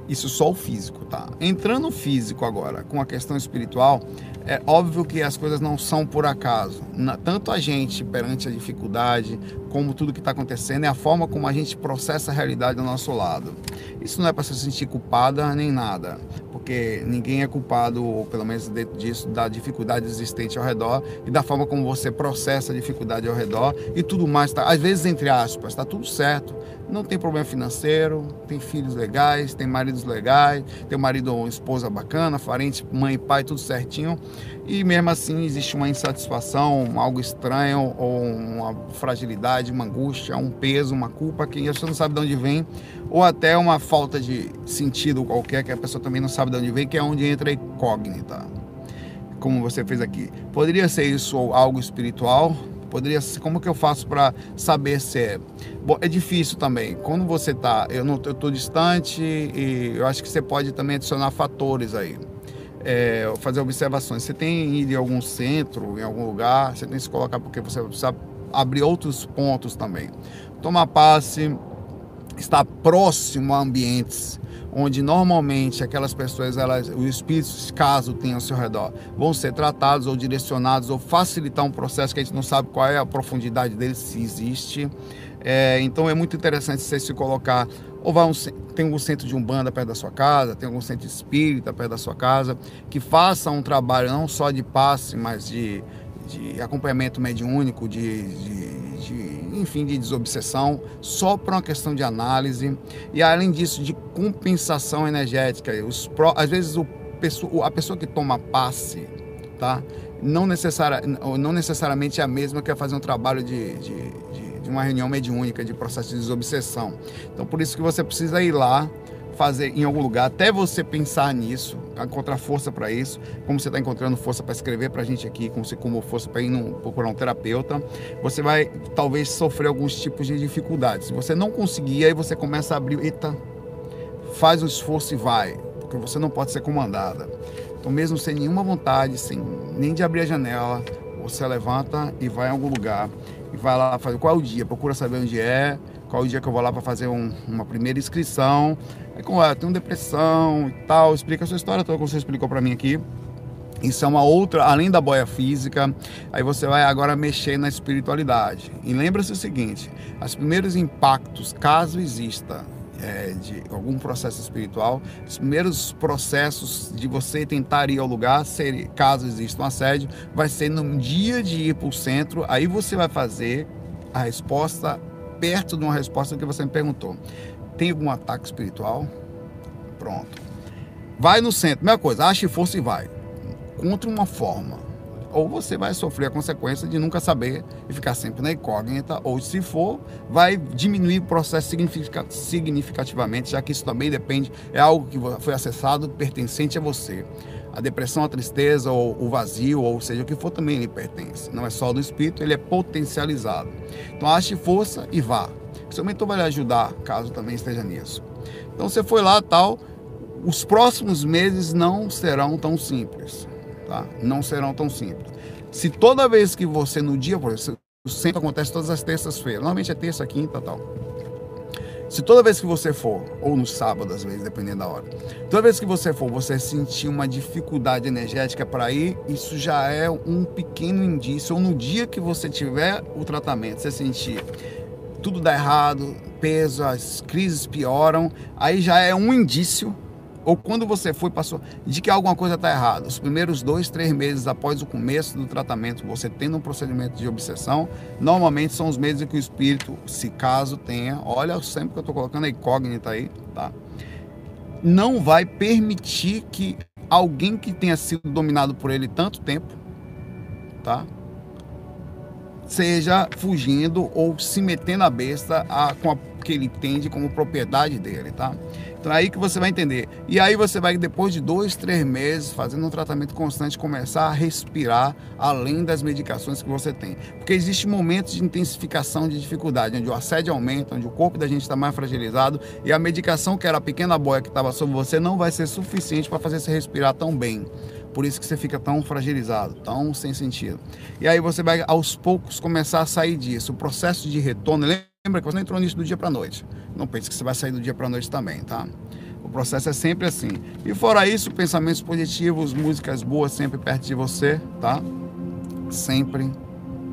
Isso só o físico, tá? Entrando no físico agora, com a questão espiritual, é óbvio que as coisas não são por acaso. Tanto a gente perante a dificuldade, como tudo que está acontecendo, é a forma como a gente processa a realidade do nosso lado. Isso não é para se sentir culpada nem nada, porque ninguém é culpado, ou pelo menos dentro disso, da dificuldade existente ao redor e da forma como você processa a dificuldade ao redor e tudo mais. Tá, às vezes, entre aspas, está tudo certo não tem problema financeiro, tem filhos legais, tem maridos legais, tem marido ou esposa bacana, parente, mãe pai, tudo certinho. E mesmo assim existe uma insatisfação, algo estranho, ou uma fragilidade, uma angústia, um peso, uma culpa que você não sabe de onde vem, ou até uma falta de sentido qualquer que a pessoa também não sabe de onde vem, que é onde entra a incógnita. Como você fez aqui. Poderia ser isso algo espiritual, Poderia ser, como que eu faço para saber se é? Bom, é difícil também. Quando você tá, eu não, eu tô distante e eu acho que você pode também adicionar fatores aí. É, fazer observações. Você tem ido em algum centro, em algum lugar, você tem que se colocar porque você precisa abrir outros pontos também. Tomar passe, estar próximo a ambientes onde normalmente aquelas pessoas, elas, os espíritos, caso tenham ao seu redor, vão ser tratados ou direcionados ou facilitar um processo que a gente não sabe qual é a profundidade dele, se existe. É, então é muito interessante você se colocar, ou vai um, tem algum centro de umbanda perto da sua casa, tem algum centro espírita perto da sua casa, que faça um trabalho não só de passe, mas de, de acompanhamento mediúnico, de, de, de enfim, de desobsessão, só por uma questão de análise e além disso de compensação energética. Os, às vezes o, a pessoa que toma passe, tá? Não, necessari, não necessariamente é a mesma que vai fazer um trabalho de, de, de, uma reunião mediúnica, de processo de desobsessão. Então por isso que você precisa ir lá fazer em algum lugar, até você pensar nisso, encontrar força para isso, como você está encontrando força para escrever para a gente aqui, como você como força para ir num, procurar um terapeuta, você vai talvez sofrer alguns tipos de dificuldades. Se você não conseguir, aí você começa a abrir, eita, faz um esforço e vai, porque você não pode ser comandada. Então, mesmo sem nenhuma vontade, sem nem de abrir a janela, você levanta e vai em algum lugar e vai lá fazer qual é o dia, procura saber onde é, qual é o dia que eu vou lá para fazer um, uma primeira inscrição Aí como ah, tem depressão e tal, explica a sua história toda que você explicou para mim aqui. Isso é uma outra, além da boia física, aí você vai agora mexer na espiritualidade. E lembra-se o seguinte: os primeiros impactos, caso exista é, de algum processo espiritual, os primeiros processos de você tentar ir ao lugar, ser, caso exista um assédio, vai ser no dia de ir para o centro, aí você vai fazer a resposta perto de uma resposta que você me perguntou tem algum ataque espiritual, pronto. Vai no centro, mesma coisa, ache força e vai. Contra uma forma. Ou você vai sofrer a consequência de nunca saber e ficar sempre na incógnita, ou se for, vai diminuir o processo significativamente, já que isso também depende, é algo que foi acessado pertencente a você. A depressão, a tristeza, ou o vazio, ou seja, o que for também lhe pertence. Não é só do espírito, ele é potencializado. Então ache força e vá. Seu mentor vai lhe ajudar, caso também esteja nisso. Então você foi lá tal, os próximos meses não serão tão simples, tá? Não serão tão simples. Se toda vez que você no dia, por exemplo, centro acontece todas as terças-feiras, normalmente é terça, quinta, tal. Se toda vez que você for, ou no sábado às vezes, dependendo da hora, toda vez que você for, você sentir uma dificuldade energética para ir, isso já é um pequeno indício. Ou no dia que você tiver o tratamento, você sentir tudo dá errado, peso, as crises pioram, aí já é um indício, ou quando você foi, passou, de que alguma coisa está errada. Os primeiros dois, três meses após o começo do tratamento, você tendo um procedimento de obsessão, normalmente são os meses em que o espírito, se caso tenha, olha sempre que eu estou colocando a incógnita aí, tá? Não vai permitir que alguém que tenha sido dominado por ele tanto tempo, tá? Seja fugindo ou se metendo a besta a, com a que ele entende como propriedade dele, tá? Então é aí que você vai entender. E aí você vai, depois de dois, três meses, fazendo um tratamento constante, começar a respirar além das medicações que você tem. Porque existem momentos de intensificação de dificuldade, onde o assédio aumenta, onde o corpo da gente está mais fragilizado e a medicação que era a pequena boia que estava sobre você não vai ser suficiente para fazer você respirar tão bem. Por isso que você fica tão fragilizado, tão sem sentido. E aí você vai aos poucos começar a sair disso. O processo de retorno, Lembra que você não entrou nisso do dia para noite. Não pense que você vai sair do dia para noite também, tá? O processo é sempre assim. E fora isso, pensamentos positivos, músicas boas sempre perto de você, tá? Sempre,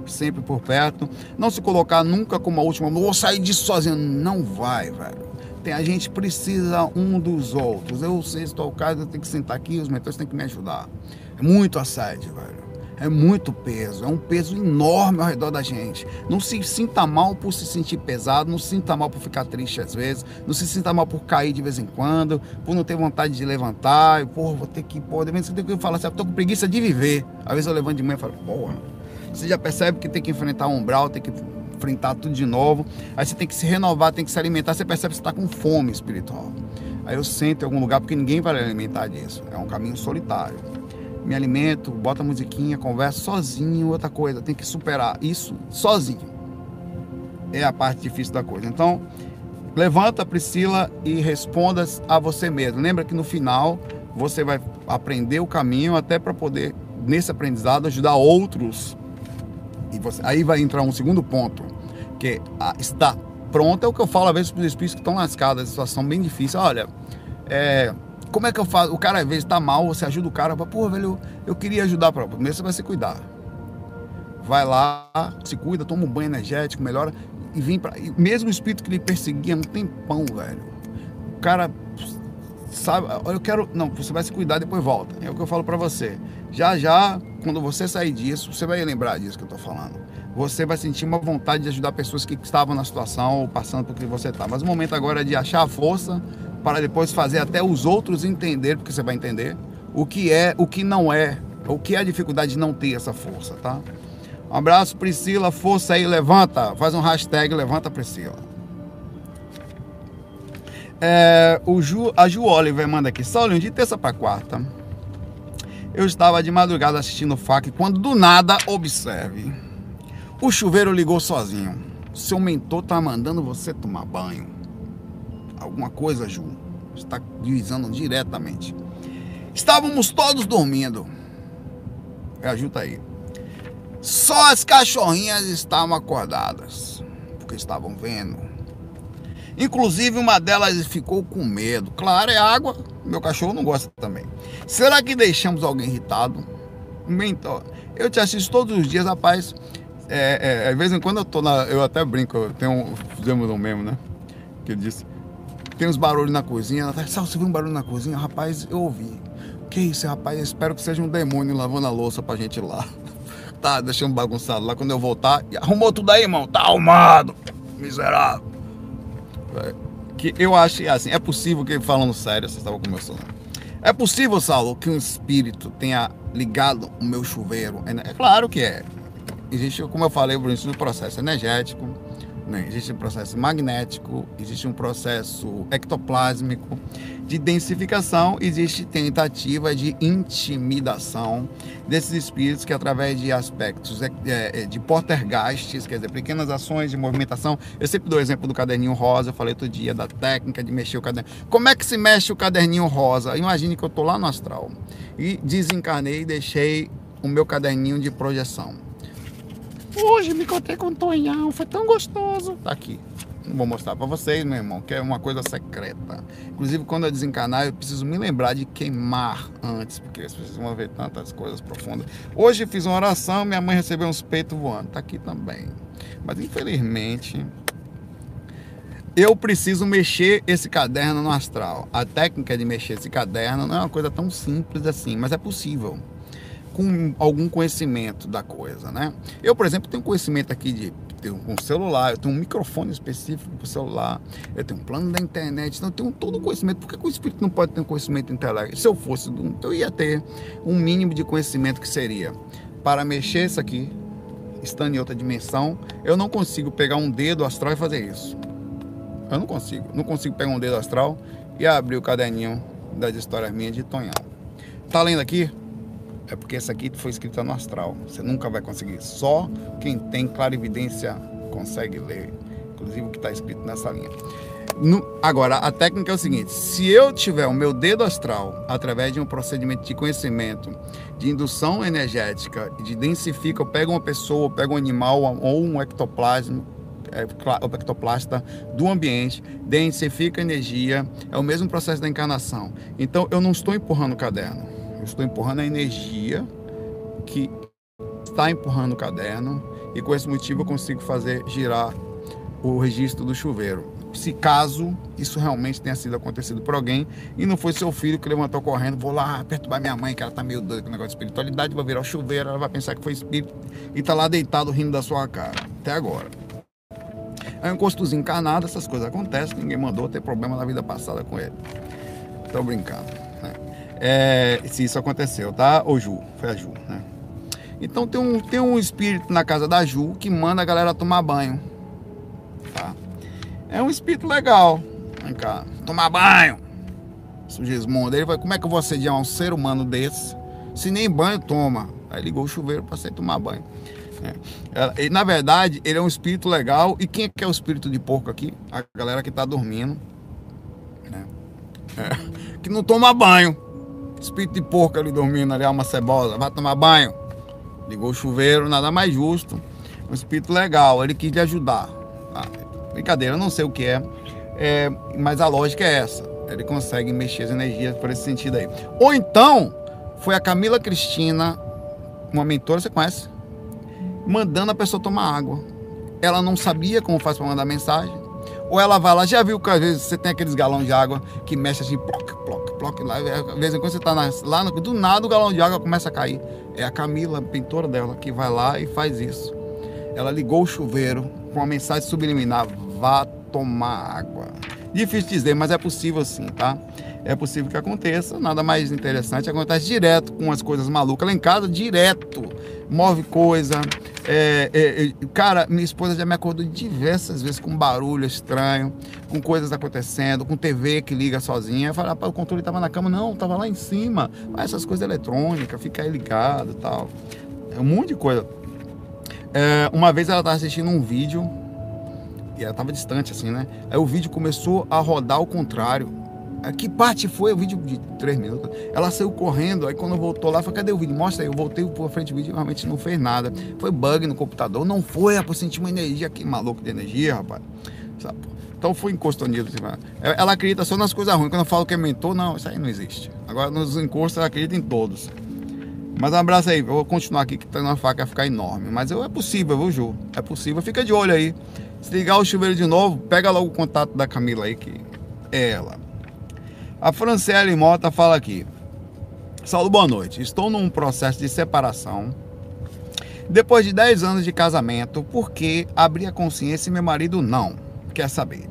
sempre por perto. Não se colocar nunca como a última, vou sair disso sozinho. Não vai, velho. A gente precisa um dos outros. Eu sei se estou caso, eu tenho que sentar aqui, os mentores têm que me ajudar. É muito assédio, velho é muito peso, é um peso enorme ao redor da gente. Não se sinta mal por se sentir pesado, não se sinta mal por ficar triste às vezes, não se sinta mal por cair de vez em quando, por não ter vontade de levantar, pô, vou ter que, pô, de vez em quando eu falo assim, eu tô com preguiça de viver. Às vezes eu levanto de manhã e falo, porra, você já percebe que tem que enfrentar um umbral, tem que enfrentar tudo de novo, aí você tem que se renovar, tem que se alimentar, você percebe que você está com fome espiritual. Aí eu sento em algum lugar porque ninguém vai alimentar disso, é um caminho solitário me alimento, bota musiquinha, converso sozinho, outra coisa, tem que superar isso sozinho. É a parte difícil da coisa. Então, levanta, Priscila, e responda a você mesmo. Lembra que no final você vai aprender o caminho até para poder, nesse aprendizado, ajudar outros. E você, aí vai entrar um segundo ponto, que ah, está pronto, é o que eu falo às vezes para os espíritos que estão lascados, situação bem difícil. Olha, é, como é que eu faço? O cara às vezes tá mal, você ajuda o cara, pô, velho, eu, queria ajudar para Primeiro você vai se cuidar. Vai lá, se cuida, toma um banho energético, melhora e vem para mesmo o espírito que lhe perseguia um tempão, velho. O cara sabe, eu quero, não, você vai se cuidar depois volta. É o que eu falo para você. Já já, quando você sair disso, você vai lembrar disso que eu tô falando. Você vai sentir uma vontade de ajudar pessoas que estavam na situação ou passando por que você está. Mas o momento agora é de achar a força para depois fazer até os outros entender, porque você vai entender o que é, o que não é, o que é a dificuldade de não ter essa força, tá? Um abraço, Priscila, força aí, levanta, faz um hashtag, levanta Priscila. É, o Ju, a Ju Oliver manda aqui, Saulinho, de terça para quarta, eu estava de madrugada assistindo o FAC quando do nada, observe, o chuveiro ligou sozinho. Seu mentor tá mandando você tomar banho alguma coisa, Ju. Está visando diretamente. Estávamos todos dormindo. É, a Ju tá aí. Só as cachorrinhas estavam acordadas, porque estavam vendo. Inclusive uma delas ficou com medo. Claro, é água. Meu cachorro não gosta também. Será que deixamos alguém irritado? Mentor, eu te assisto todos os dias, rapaz. É, é, de vez em quando eu tô na. Eu até brinco, eu tenho, fizemos um mesmo, né? Que ele disse: tem uns barulhos na cozinha. Ela tá, Sal, você viu um barulho na cozinha? Rapaz, eu ouvi. Que isso, rapaz? Eu espero que seja um demônio lavando a louça pra gente ir lá. [laughs] Tá deixando bagunçado lá. Quando eu voltar, arrumou tudo aí, irmão? Tá arrumado. Miserável. É, que eu acho assim, é possível que, falando sério, você estava começando. É possível, Saulo, que um espírito tenha ligado o meu chuveiro? É, é claro que é. Existe, como eu falei, o processo energético né? Existe um processo magnético, existe um processo ectoplásmico de densificação, existe tentativa de intimidação desses espíritos que através de aspectos é, é, de portergastes, quer dizer, pequenas ações de movimentação. Eu sempre dou o exemplo do caderninho rosa, eu falei outro dia da técnica de mexer o caderninho. Como é que se mexe o caderninho rosa? Imagine que eu estou lá no astral e desencarnei e deixei o meu caderninho de projeção Hoje me contei com o Tonhão, foi tão gostoso. Tá aqui. Não vou mostrar para vocês, meu irmão, que é uma coisa secreta. Inclusive, quando eu desencanar, eu preciso me lembrar de queimar antes, porque as pessoas vão ver tantas coisas profundas. Hoje fiz uma oração, minha mãe recebeu uns peitos voando. Tá aqui também. Mas infelizmente, eu preciso mexer esse caderno no astral. A técnica de mexer esse caderno não é uma coisa tão simples assim, mas é possível. Com algum conhecimento da coisa, né? Eu, por exemplo, tenho conhecimento aqui de tenho um celular, eu tenho um microfone específico para o celular, eu tenho um plano da internet, então eu tenho todo o conhecimento. Por que o espírito não pode ter um conhecimento intelectual? Se eu fosse, eu ia ter um mínimo de conhecimento que seria para mexer isso aqui, estando em outra dimensão, eu não consigo pegar um dedo astral e fazer isso. Eu não consigo. Não consigo pegar um dedo astral e abrir o caderninho das histórias minhas de Tonhão. Tá lendo aqui? É porque essa aqui foi escrita no astral. Você nunca vai conseguir. Só quem tem clarividência consegue ler. Inclusive o que está escrito nessa linha. No, agora, a técnica é o seguinte: se eu tiver o meu dedo astral, através de um procedimento de conhecimento, de indução energética, de densifica, eu pego uma pessoa, eu pego um animal ou um ectoplasma, é, o ectoplasta do ambiente, densifica energia, é o mesmo processo da encarnação. Então, eu não estou empurrando o caderno, eu estou empurrando a energia que está empurrando o caderno, e com esse motivo eu consigo fazer girar o registro do chuveiro se caso isso realmente tenha sido acontecido por alguém e não foi seu filho que levantou correndo, vou lá perturbar minha mãe, que ela tá meio doida com o negócio de espiritualidade, vai virar o chuveiro, ela vai pensar que foi espírito e tá lá deitado rindo da sua cara, até agora. É um encostozinho encarnado, essas coisas acontecem, ninguém mandou ter problema na vida passada com ele. Tô brincando? É, se isso aconteceu, tá? Ô Ju, foi a Ju, né? Então tem um, tem um espírito na casa da Ju que manda a galera tomar banho, tá? É um espírito legal. Vem cá, tomar banho. Sugismundo. Ele vai, como é que eu vou assediar um ser humano desse? Se nem banho toma. Aí ligou o chuveiro para sair tomar banho. É. E, na verdade, ele é um espírito legal. E quem é que é o espírito de porco aqui? A galera que tá dormindo. Né? É. Que não toma banho. Espírito de porco ali dormindo ali, uma cebola. Vai tomar banho. Ligou o chuveiro, nada mais justo. Um espírito legal. Ele quis lhe ajudar. Tá? Brincadeira, eu não sei o que é, é, mas a lógica é essa. Ele consegue mexer as energias por esse sentido aí. Ou então, foi a Camila Cristina, uma mentora, você conhece? Mandando a pessoa tomar água. Ela não sabia como faz para mandar mensagem. Ou ela vai lá, já viu que às vezes você tem aqueles galões de água que mexe assim, ploc, ploc, ploc, lá. Às vezes quando você está lá, do nada o galão de água começa a cair. É a Camila, a pintora dela, que vai lá e faz isso. Ela ligou o chuveiro, com uma mensagem subliminar: vá tomar água. Difícil dizer, mas é possível sim, tá? É possível que aconteça. Nada mais interessante. Acontece direto com as coisas malucas. Lá em casa, direto. Move coisa. É, é, é, cara, minha esposa já me acordou diversas vezes com barulho estranho, com coisas acontecendo, com TV que liga sozinha. Eu falei, o controle estava na cama. Não, estava lá em cima. Essas coisas eletrônicas, fica aí ligado tal. É um monte de coisa. É, uma vez ela estava assistindo um vídeo ela estava distante assim, né? Aí o vídeo começou a rodar ao contrário. Que parte foi? O vídeo de três minutos. Ela saiu correndo, aí quando voltou lá, falou, cadê o vídeo? Mostra aí, eu voltei por frente do vídeo e realmente não fez nada. Foi bug no computador, não foi, rapaz, senti uma energia aqui, maluco de energia, rapaz. Sabe? Então foi encosto nisso. Assim, ela acredita só nas coisas ruins. Quando eu falo que é mentor, não, isso aí não existe. Agora nos encostos ela acredita em todos. Mas um abraço aí, eu vou continuar aqui que tá na faca ficar enorme. Mas eu, é possível, viu, Ju? É possível. Fica de olho aí. Se ligar o chuveiro de novo, pega logo o contato da Camila aí, que é ela. A Franciele Mota fala aqui. Saulo, boa noite. Estou num processo de separação. Depois de 10 anos de casamento, porque abri a consciência e meu marido não quer saber.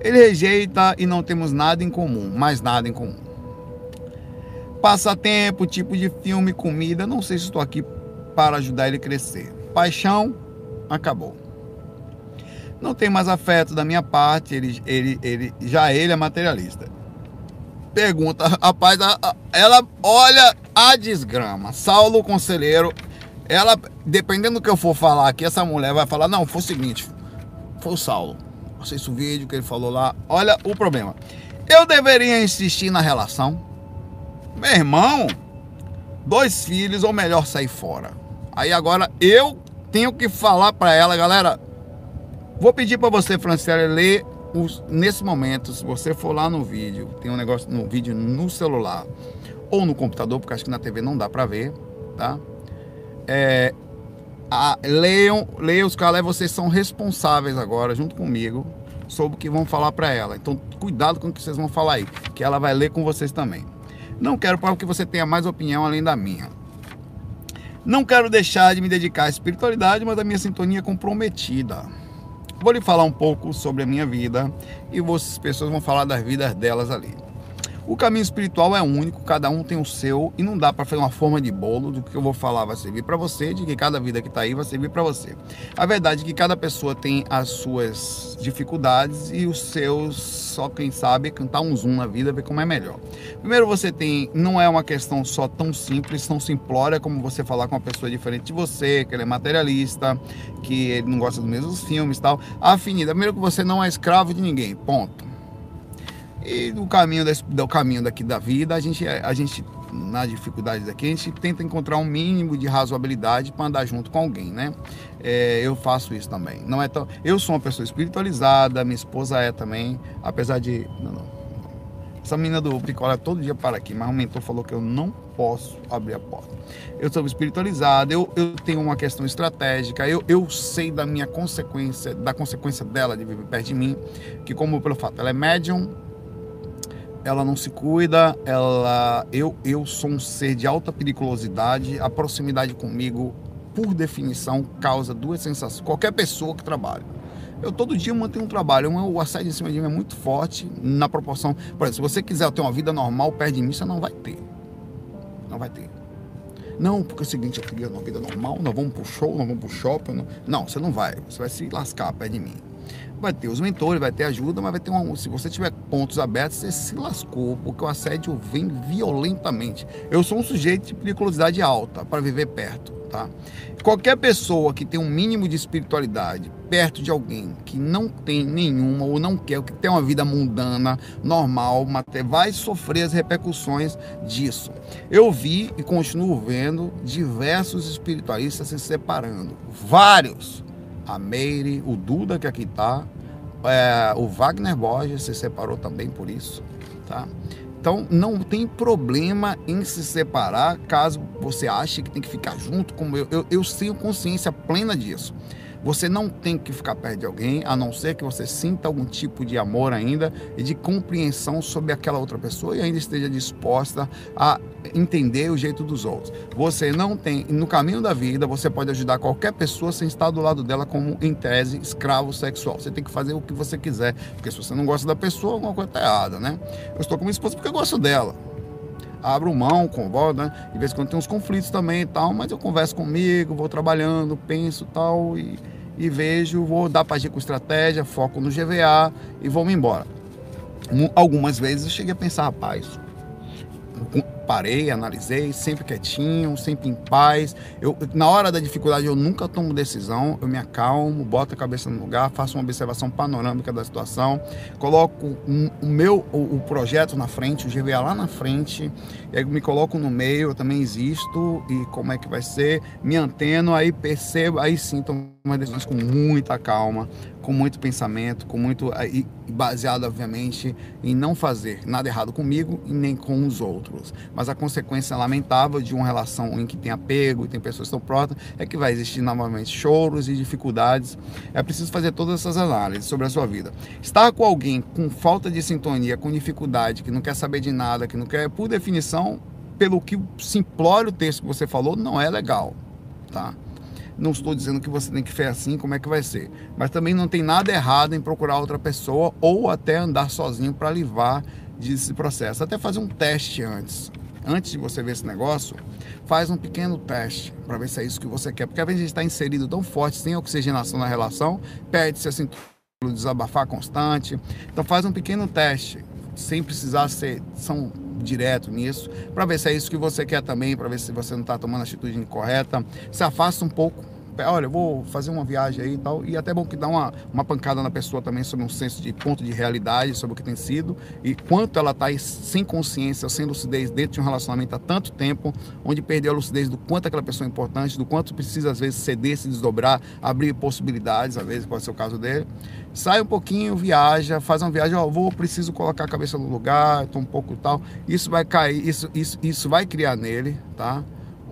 Ele rejeita e não temos nada em comum, mais nada em comum passatempo, tipo de filme, comida. Não sei se estou aqui para ajudar ele a crescer. Paixão, acabou. Não tem mais afeto da minha parte, ele, ele, ele, já ele é materialista. Pergunta, rapaz, ela olha a desgrama. Saulo, conselheiro, ela, dependendo do que eu for falar aqui, essa mulher vai falar: não, foi o seguinte, foi o Saulo. Assista o vídeo que ele falou lá. Olha o problema. Eu deveria insistir na relação meu irmão, dois filhos, ou melhor, sair fora. Aí agora eu tenho que falar para ela, galera. Vou pedir para você, Franciele, ler os, nesse momento, se você for lá no vídeo, tem um negócio no vídeo no celular ou no computador, porque acho que na TV não dá para ver, tá? É, a, leiam, leiam os caras, vocês são responsáveis agora, junto comigo, sobre o que vão falar para ela. Então, cuidado com o que vocês vão falar aí, que ela vai ler com vocês também. Não quero para que você tenha mais opinião além da minha. Não quero deixar de me dedicar à espiritualidade, mas a minha sintonia é comprometida. Vou lhe falar um pouco sobre a minha vida e as pessoas vão falar das vidas delas ali. O caminho espiritual é único, cada um tem o seu e não dá para fazer uma forma de bolo do que eu vou falar vai servir para você, de que cada vida que está aí vai servir para você. A verdade é que cada pessoa tem as suas dificuldades e os seus, só quem sabe cantar um zoom na vida, ver como é melhor. Primeiro você tem, não é uma questão só tão simples, tão simplória como você falar com uma pessoa diferente de você, que ele é materialista, que ele não gosta dos mesmos filmes, tal. A afinidade, primeiro que você não é escravo de ninguém, ponto. E no caminho, desse, do caminho daqui da vida, a gente, a gente, na dificuldade daqui, a gente tenta encontrar um mínimo de razoabilidade para andar junto com alguém, né? É, eu faço isso também. Não é tão, eu sou uma pessoa espiritualizada, minha esposa é também, apesar de. Não, não. Essa menina do picolé todo dia para aqui, mas o mentor falou que eu não posso abrir a porta. Eu sou espiritualizado, eu, eu tenho uma questão estratégica, eu, eu sei da minha consequência, da consequência dela de viver perto de mim, que como pelo fato ela é médium, ela não se cuida, ela eu eu sou um ser de alta periculosidade, a proximidade comigo por definição causa duas sensações. Qualquer pessoa que trabalha. Eu todo dia mantenho um trabalho, o assédio em cima de mim é muito forte na proporção. Por exemplo, se você quiser ter uma vida normal perto de mim, você não vai ter. Não vai ter. Não, porque é o seguinte, eu queria uma vida normal, nós vamos pro show, nós vamos pro shopping. Não, não você não vai. Você vai se lascar perto de mim vai ter os mentores, vai ter ajuda, mas vai ter um. Se você tiver pontos abertos, você se lascou, porque o assédio vem violentamente. Eu sou um sujeito de periculosidade alta para viver perto, tá? Qualquer pessoa que tem um mínimo de espiritualidade perto de alguém que não tem nenhuma ou não quer, que tem uma vida mundana, normal, vai sofrer as repercussões disso. Eu vi e continuo vendo diversos espiritualistas se separando, vários a Meire, o Duda que aqui está, é, o Wagner Borges se separou também por isso, tá? Então não tem problema em se separar caso você ache que tem que ficar junto como eu. Eu, eu tenho consciência plena disso. Você não tem que ficar perto de alguém, a não ser que você sinta algum tipo de amor ainda e de compreensão sobre aquela outra pessoa e ainda esteja disposta a entender o jeito dos outros. Você não tem, no caminho da vida, você pode ajudar qualquer pessoa sem estar do lado dela como, em tese, escravo sexual. Você tem que fazer o que você quiser, porque se você não gosta da pessoa, alguma coisa está errada, né? Eu estou com minha esposa porque eu gosto dela abro mão, convoco, né? De vez em quando tem uns conflitos também e tal, mas eu converso comigo, vou trabalhando, penso tal, e e vejo, vou dar para agir com estratégia, foco no GVA e vou me embora. Algumas vezes eu cheguei a pensar, rapaz, parei, analisei, sempre quietinho, sempre em paz. Eu, na hora da dificuldade eu nunca tomo decisão, eu me acalmo, boto a cabeça no lugar, faço uma observação panorâmica da situação, coloco o meu o, o projeto na frente, o GVA lá na frente, aí me coloco no meio, eu também existo e como é que vai ser, me anteno, aí percebo, aí sim tomo decisões com muita calma, com muito pensamento, com muito e baseado obviamente em não fazer nada errado comigo e nem com os outros. Mas a consequência lamentável de uma relação em que tem apego, tem pessoas estão próximas, é que vai existir novamente choros e dificuldades. É preciso fazer todas essas análises sobre a sua vida. Estar com alguém com falta de sintonia, com dificuldade, que não quer saber de nada, que não quer, por definição, pelo que simplório texto que você falou, não é legal, tá? Não estou dizendo que você tem que ser assim, como é que vai ser. Mas também não tem nada errado em procurar outra pessoa ou até andar sozinho para livrar desse processo. Até fazer um teste antes. Antes de você ver esse negócio, faz um pequeno teste para ver se é isso que você quer. Porque às vezes a gente está inserido tão forte, sem oxigenação na relação, perde-se assim, desabafar constante. Então faz um pequeno teste, sem precisar ser são direto nisso, para ver se é isso que você quer também, para ver se você não está tomando a atitude incorreta. Se afasta um pouco olha, vou fazer uma viagem aí e tal. E até bom que dá uma, uma pancada na pessoa também sobre um senso de ponto de realidade, sobre o que tem sido e quanto ela está sem consciência, sem lucidez dentro de um relacionamento há tanto tempo, onde perdeu a lucidez do quanto aquela pessoa é importante, do quanto precisa às vezes ceder, se desdobrar, abrir possibilidades, às vezes pode ser o caso dele. Sai um pouquinho, viaja, faz uma viagem, ó, vou, preciso colocar a cabeça no lugar, tô um pouco tal. Isso vai cair, isso, isso, isso vai criar nele, tá?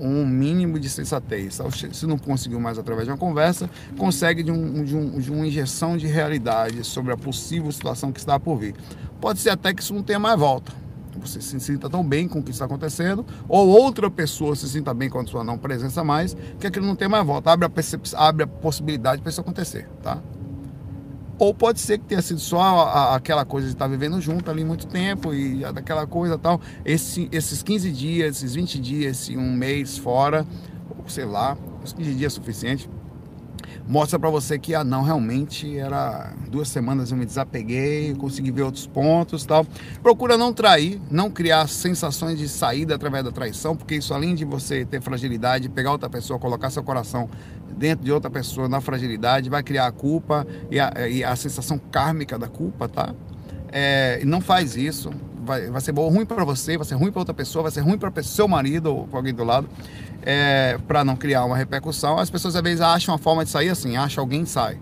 Um mínimo de sensatez. Se não conseguiu mais através de uma conversa, consegue de, um, de, um, de uma injeção de realidade sobre a possível situação que está por vir. Pode ser até que isso não tenha mais volta. você se sinta tão bem com o que está acontecendo, ou outra pessoa se sinta bem com a sua não presença mais, que aquilo não tem mais volta. Abre a, abre a possibilidade para isso acontecer, tá? Ou pode ser que tenha sido só a, a, aquela coisa de estar vivendo junto ali muito tempo e daquela coisa tal. Esse, esses 15 dias, esses 20 dias, esse um mês fora, sei lá, os 15 dias é suficiente mostra para você que ah não realmente era duas semanas eu me desapeguei consegui ver outros pontos tal. Procura não trair não criar sensações de saída através da traição porque isso além de você ter fragilidade pegar outra pessoa colocar seu coração dentro de outra pessoa na fragilidade vai criar a culpa e a, e a sensação kármica da culpa tá? É, não faz isso vai, vai ser bom, ruim para você, vai ser ruim para outra pessoa, vai ser ruim para seu marido ou para alguém do lado, é, para não criar uma repercussão. As pessoas às vezes acham a forma de sair assim, acha alguém sai.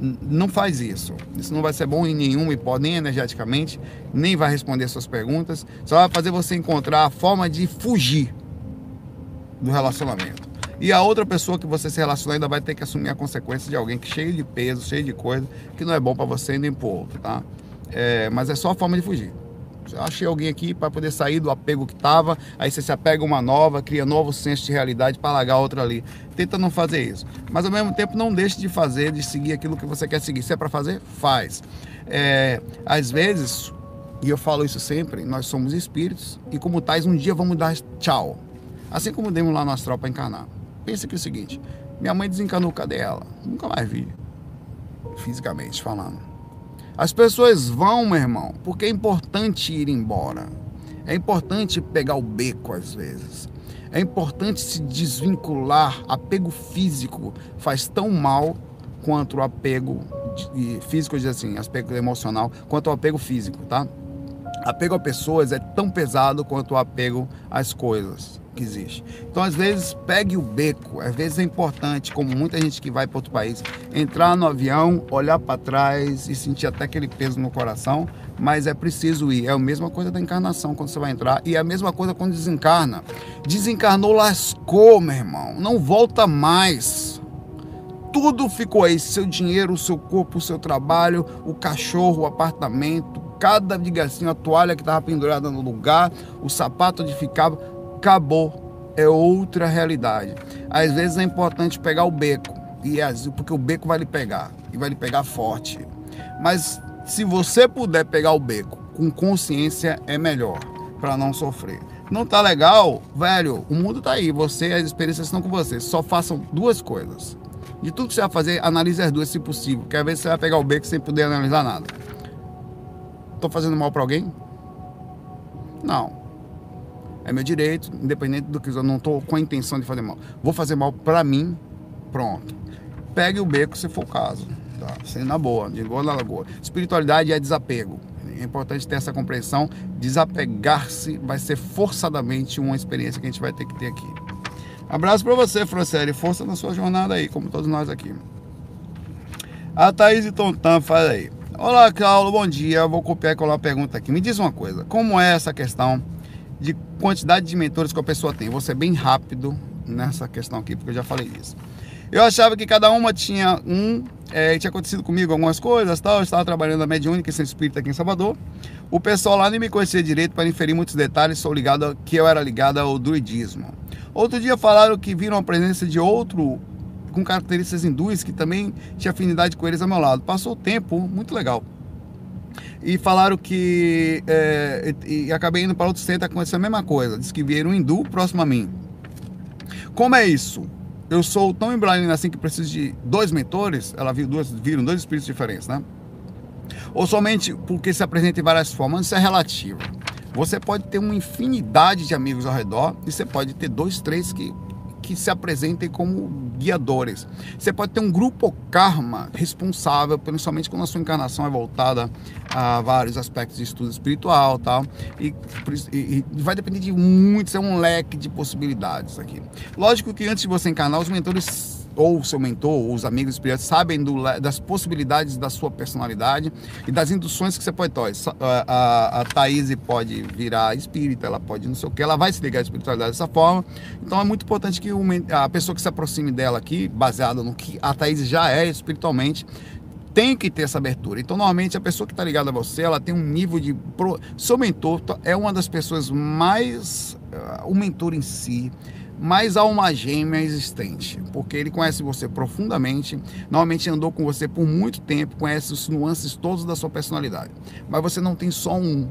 Não faz isso. Isso não vai ser bom em nenhuma hipótese, nem energeticamente, nem vai responder suas perguntas. Só vai fazer você encontrar a forma de fugir do relacionamento. E a outra pessoa que você se relaciona ainda vai ter que assumir a consequência de alguém que é cheio de peso, cheio de coisa, que não é bom para você nem para outro, tá? É, mas é só a forma de fugir achei alguém aqui para poder sair do apego que estava, aí você se apega uma nova, cria novo senso de realidade para largar outra ali. Tenta não fazer isso. Mas ao mesmo tempo não deixe de fazer, de seguir aquilo que você quer seguir. Se é para fazer, faz. É, às vezes, e eu falo isso sempre, nós somos espíritos e como tais um dia vamos dar tchau. Assim como demos lá no astral para encarnar. Pensa que é o seguinte, minha mãe desencanou, cadê ela? Nunca mais vi, fisicamente falando. As pessoas vão, meu irmão, porque é importante ir embora. É importante pegar o beco às vezes. É importante se desvincular. Apego físico faz tão mal quanto o apego físico, diz assim, aspecto emocional, quanto o apego físico, tá? Apego a pessoas é tão pesado quanto o apego às coisas que existe. Então, às vezes, pegue o beco. Às vezes é importante, como muita gente que vai para outro país, entrar no avião, olhar para trás e sentir até aquele peso no coração, mas é preciso ir. É a mesma coisa da encarnação quando você vai entrar e é a mesma coisa quando desencarna. Desencarnou, lascou, meu irmão. Não volta mais. Tudo ficou aí, seu dinheiro, o seu corpo, o seu trabalho, o cachorro, o apartamento, cada vigacinho, a toalha que estava pendurada no lugar, o sapato onde ficava, acabou. É outra realidade. Às vezes é importante pegar o beco, e é, porque o beco vai lhe pegar, e vai lhe pegar forte. Mas se você puder pegar o beco com consciência, é melhor, para não sofrer. Não tá legal, velho, o mundo tá aí, você, as experiências estão com você. Só façam duas coisas. De tudo que você vai fazer, analise as duas se possível, porque às vezes você vai pegar o beco sem poder analisar nada. Tô fazendo mal para alguém? Não. É meu direito, independente do que eu não estou com a intenção de fazer mal. Vou fazer mal para mim, pronto. Pegue o beco se for o caso. Tá? Sendo na boa, de boa na lagoa. Espiritualidade é desapego. É importante ter essa compreensão. Desapegar-se vai ser forçadamente uma experiência que a gente vai ter que ter aqui. Abraço para você, Franciele. Força na sua jornada aí, como todos nós aqui. A Thaís e Tontan faz aí. Olá, Paulo, bom dia. vou copiar e colar a pergunta aqui. Me diz uma coisa: como é essa questão de quantidade de mentores que a pessoa tem. Vou ser bem rápido nessa questão aqui, porque eu já falei isso. Eu achava que cada uma tinha um, é, tinha acontecido comigo algumas coisas, tal. Eu estava trabalhando na mediúnica, esse espírita aqui em Salvador. O pessoal lá nem me conhecia direito para inferir muitos detalhes, sou ligado que eu era ligado ao druidismo. Outro dia falaram que viram a presença de outro com características hindus que também tinha afinidade com eles ao meu lado. Passou o tempo, muito legal e falaram que. É, e, e, acabei indo para outro centro, aconteceu a mesma coisa. Diz que vieram um hindu próximo a mim. Como é isso? Eu sou tão embrulhado assim que preciso de dois mentores, ela viu duas, viram dois espíritos diferentes, né? Ou somente porque se apresenta em várias formas, isso é relativo. Você pode ter uma infinidade de amigos ao redor e você pode ter dois, três que que se apresentem como guiadores. Você pode ter um grupo karma responsável, principalmente quando a sua encarnação é voltada a vários aspectos de estudo espiritual tal, e, e, e vai depender de muitos, é um leque de possibilidades aqui. Lógico que antes de você encarnar, os mentores ou seu mentor, ou os amigos espirituais, sabem do, das possibilidades da sua personalidade e das induções que você pode ter. A, a, a Thaís pode virar espírita, ela pode não sei o que, ela vai se ligar à espiritualidade dessa forma. Então é muito importante que o, a pessoa que se aproxime dela aqui, baseada no que a Thaís já é espiritualmente, tem que ter essa abertura. Então, normalmente, a pessoa que está ligada a você, ela tem um nível de. Seu mentor é uma das pessoas mais. Uh, o mentor em si, mais alma gêmea existente, porque ele conhece você profundamente, normalmente andou com você por muito tempo, conhece os nuances todos da sua personalidade. Mas você não tem só um,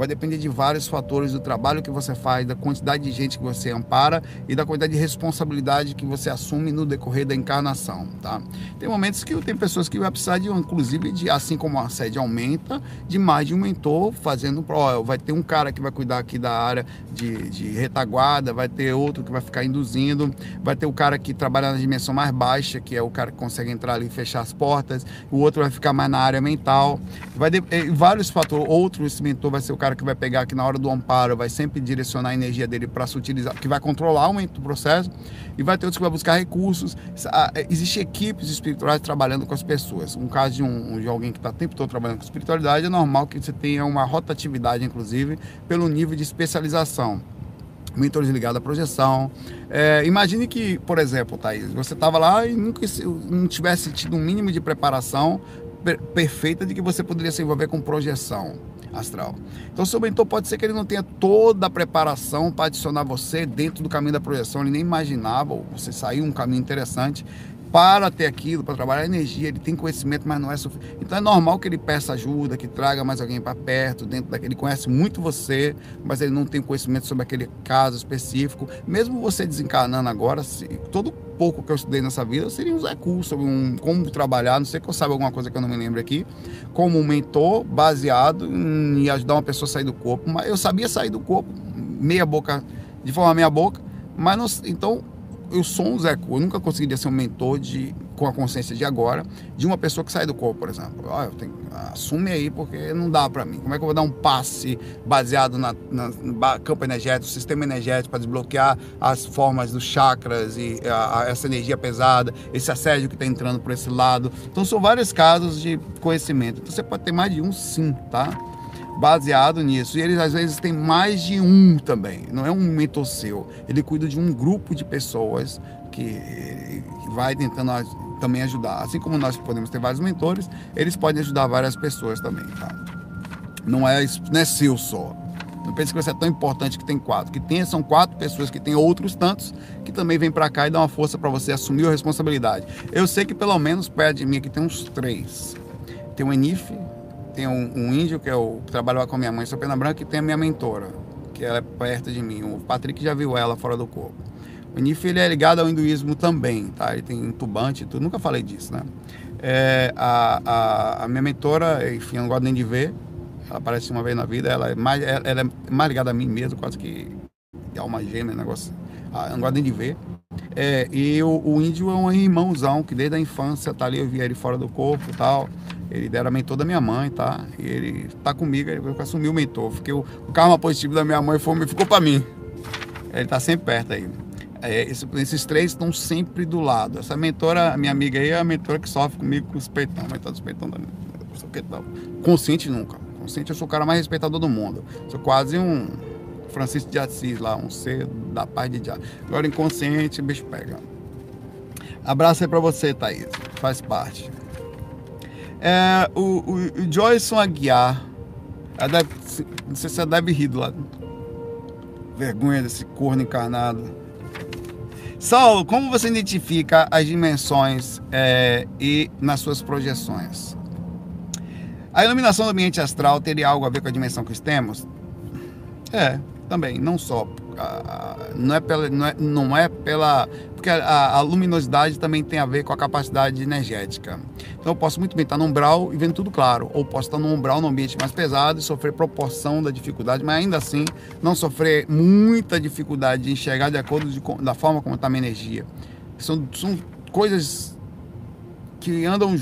vai depender de vários fatores do trabalho que você faz, da quantidade de gente que você ampara e da quantidade de responsabilidade que você assume no decorrer da encarnação, tá? Tem momentos que tem pessoas que vai precisar de, inclusive, de assim como a sede aumenta, de mais de um mentor fazendo, ó, vai ter um cara que vai cuidar aqui da área de, de retaguarda, vai ter outro que vai ficar induzindo, vai ter o cara que trabalha na dimensão mais baixa, que é o cara que consegue entrar ali e fechar as portas, o outro vai ficar mais na área mental, vai de, vários fatores, outro esse mentor vai ser o cara cara que vai pegar que na hora do amparo vai sempre direcionar a energia dele para se utilizar, que vai controlar o processo, e vai ter outros que vai buscar recursos. É, Existem equipes espirituais trabalhando com as pessoas. Um caso de, um, de alguém que está o tempo todo trabalhando com espiritualidade, é normal que você tenha uma rotatividade, inclusive, pelo nível de especialização mentores ligados à projeção. É, imagine que, por exemplo, Thaís, você estava lá e nunca não tivesse tido um mínimo de preparação perfeita de que você poderia se envolver com projeção astral. Então, seu mentor pode ser que ele não tenha toda a preparação para adicionar você dentro do caminho da projeção, ele nem imaginava, ou você saiu um caminho interessante para ter aquilo, para trabalhar a energia, ele tem conhecimento, mas não é suficiente. Então é normal que ele peça ajuda, que traga mais alguém para perto, dentro daquele, ele conhece muito você, mas ele não tem conhecimento sobre aquele caso específico. Mesmo você desencarnando agora, se, todo pouco que eu estudei nessa vida seria uns recursos sobre um, como trabalhar, não sei que eu saiba alguma coisa que eu não me lembro aqui, como um mentor baseado em ajudar uma pessoa a sair do corpo, mas eu sabia sair do corpo, meia boca, de forma meia boca, mas não, então eu sou um Zé Cu, eu nunca conseguiria ser um mentor de, com a consciência de agora, de uma pessoa que sai do corpo, por exemplo. Ah, eu tenho, assume aí, porque não dá para mim. Como é que eu vou dar um passe baseado na, na, no campo energético, sistema energético, para desbloquear as formas dos chakras e a, a, essa energia pesada, esse assédio que está entrando por esse lado. Então, são vários casos de conhecimento. Então, você pode ter mais de um sim, tá? Baseado nisso. E eles às vezes têm mais de um também, não é um mentor seu. Ele cuida de um grupo de pessoas que, vai tentando também ajudar. Assim como nós podemos ter vários mentores, eles podem ajudar várias pessoas também, tá? Não é, não é seu só. Não pense que você é tão importante que tem quatro. Que tem, são quatro pessoas que tem outros tantos que também vêm para cá e dão uma força para você assumir a responsabilidade. Eu sei que pelo menos perto de mim aqui tem uns três. Tem o Enif, tem um, um, índio que é o que com a minha mãe, sou Pena Branca, e tem a minha mentora, que ela é perto de mim. O Patrick já viu ela fora do corpo. O Nif ele é ligado ao hinduísmo também, tá? Ele tem tubante tudo. Nunca falei disso, né? É, a, a, a, minha mentora, enfim, eu não gosto nem de ver. Ela aparece uma vez na vida. Ela é mais, ela é mais ligada a mim mesmo, quase que alma gêmea, negócio. Ah, eu não gosto nem de ver. É, e o, o, índio é um irmãozão que desde a infância tá ali, eu via ele fora do corpo e tal. Ele era mentor da minha mãe, tá? E ele tá comigo, ele assumiu o mentor. Fiquei, o, o karma positivo da minha mãe foi, ficou para mim. Ele tá sempre perto aí. É, esse, esses três estão sempre do lado. Essa mentora, minha amiga aí, é a mentora que sofre comigo com os peitão. Mentora dos peitão também. Consciente nunca. Consciente, eu sou o cara mais respeitador do mundo. Sou quase um Francisco de Assis lá, um ser da paz de Deus. Agora inconsciente, bicho pega. Abraço aí pra você, Thaís. Faz parte. É, o, o, o Joyson Aguiar. Deve, não sei se você deve rir do lado. Vergonha desse corno encarnado. Saulo, como você identifica as dimensões é, e nas suas projeções? A iluminação do ambiente astral teria algo a ver com a dimensão que temos? É, também, não só. Não é pela. Não é, não é pela porque a, a, luminosidade também tem a ver com a capacidade energética. Então eu posso muito bem estar num umbral e vendo tudo claro, ou posso estar num umbral num ambiente mais pesado e sofrer proporção da dificuldade, mas ainda assim não sofrer muita dificuldade de enxergar de acordo de, da forma como está a minha energia. São, são coisas que andam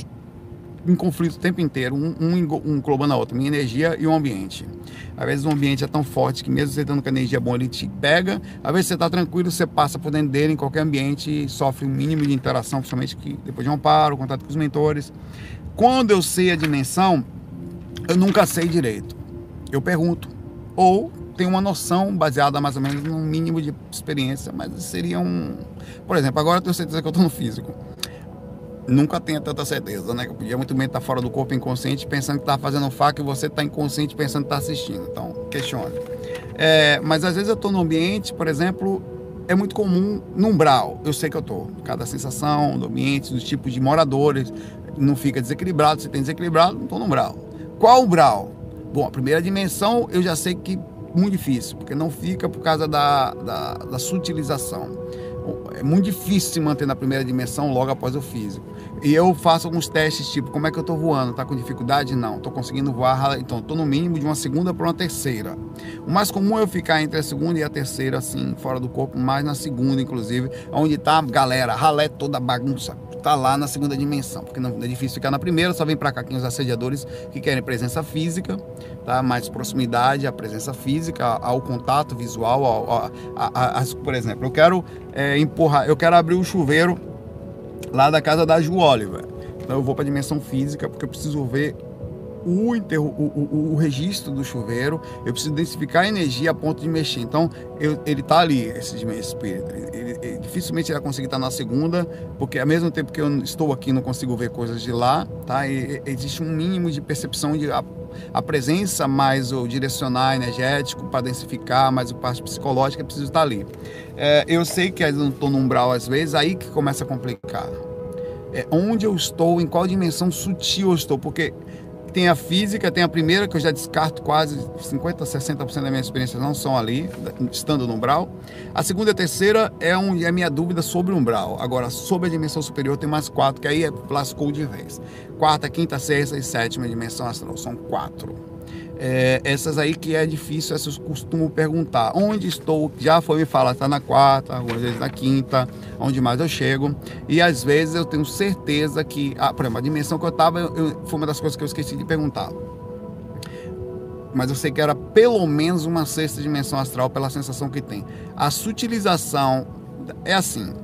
em conflito o tempo inteiro, um, um, um englobando a outra, minha energia e o ambiente. Às vezes o ambiente é tão forte que mesmo você estando com energia boa, ele te pega. Às vezes você está tranquilo, você passa por dentro dele em qualquer ambiente e sofre um mínimo de interação, principalmente que depois de um amparo, contato com os mentores. Quando eu sei a dimensão, eu nunca sei direito. Eu pergunto. Ou tenho uma noção baseada mais ou menos num mínimo de experiência, mas seria um... Por exemplo, agora eu tenho certeza que eu estou no físico nunca tenha tanta certeza, né? Que podia muito bem estar fora do corpo inconsciente pensando que está fazendo faca e você está inconsciente pensando que está assistindo. Então, questione. É, mas às vezes eu estou num ambiente, por exemplo, é muito comum no umbral. Eu sei que eu estou. Cada sensação do ambiente, dos tipos de moradores, não fica desequilibrado. Se tem desequilibrado, não estou no umbral. Qual umbral? Bom, a primeira dimensão eu já sei que muito difícil, porque não fica por causa da, da, da sutilização. É muito difícil se manter na primeira dimensão logo após o físico. E eu faço alguns testes, tipo, como é que eu estou voando? Está com dificuldade? Não. Estou conseguindo voar, então estou no mínimo de uma segunda para uma terceira. O mais comum é eu ficar entre a segunda e a terceira, assim, fora do corpo, mais na segunda, inclusive, onde está a galera, ralé toda bagunça tá lá na segunda dimensão, porque não é difícil ficar na primeira, só vem para cá aqui os assediadores que querem presença física, tá? mais proximidade, a presença física, ao contato visual, ao, ao, a, a, por exemplo, eu quero é, empurrar, eu quero abrir o chuveiro lá da casa da Ju Oliver. Então eu vou para a dimensão física porque eu preciso ver o, interro, o, o, o, registro do chuveiro, eu preciso densificar a energia a ponto de mexer. Então, eu, ele está ali, esse espírito. Ele, ele, dificilmente ele vai conseguir estar na segunda, porque ao mesmo tempo que eu estou aqui não consigo ver coisas de lá, tá? E, existe um mínimo de percepção de a, a presença mais o direcionar energético para densificar, mais o parte psicológica, preciso estar ali. É, eu sei que eu não estou no umbral às vezes, aí que começa a complicar. É, onde eu estou, em qual dimensão sutil eu estou, porque tem a física, tem a primeira, que eu já descarto quase 50%, 60% da minha experiência não são ali, estando no umbral. A segunda e a terceira é, um, é a minha dúvida sobre o umbral. Agora, sobre a dimensão superior, tem mais quatro, que aí é, lascou de vez. Quarta, quinta, sexta e sétima dimensão astral, são quatro. É, essas aí que é difícil, essas costumo perguntar. Onde estou? Já foi me falar, está na quarta, algumas vezes na quinta, onde mais eu chego. E às vezes eu tenho certeza que, ah, por exemplo, a dimensão que eu estava foi uma das coisas que eu esqueci de perguntar. Mas eu sei que era pelo menos uma sexta dimensão astral pela sensação que tem. A sutilização é assim.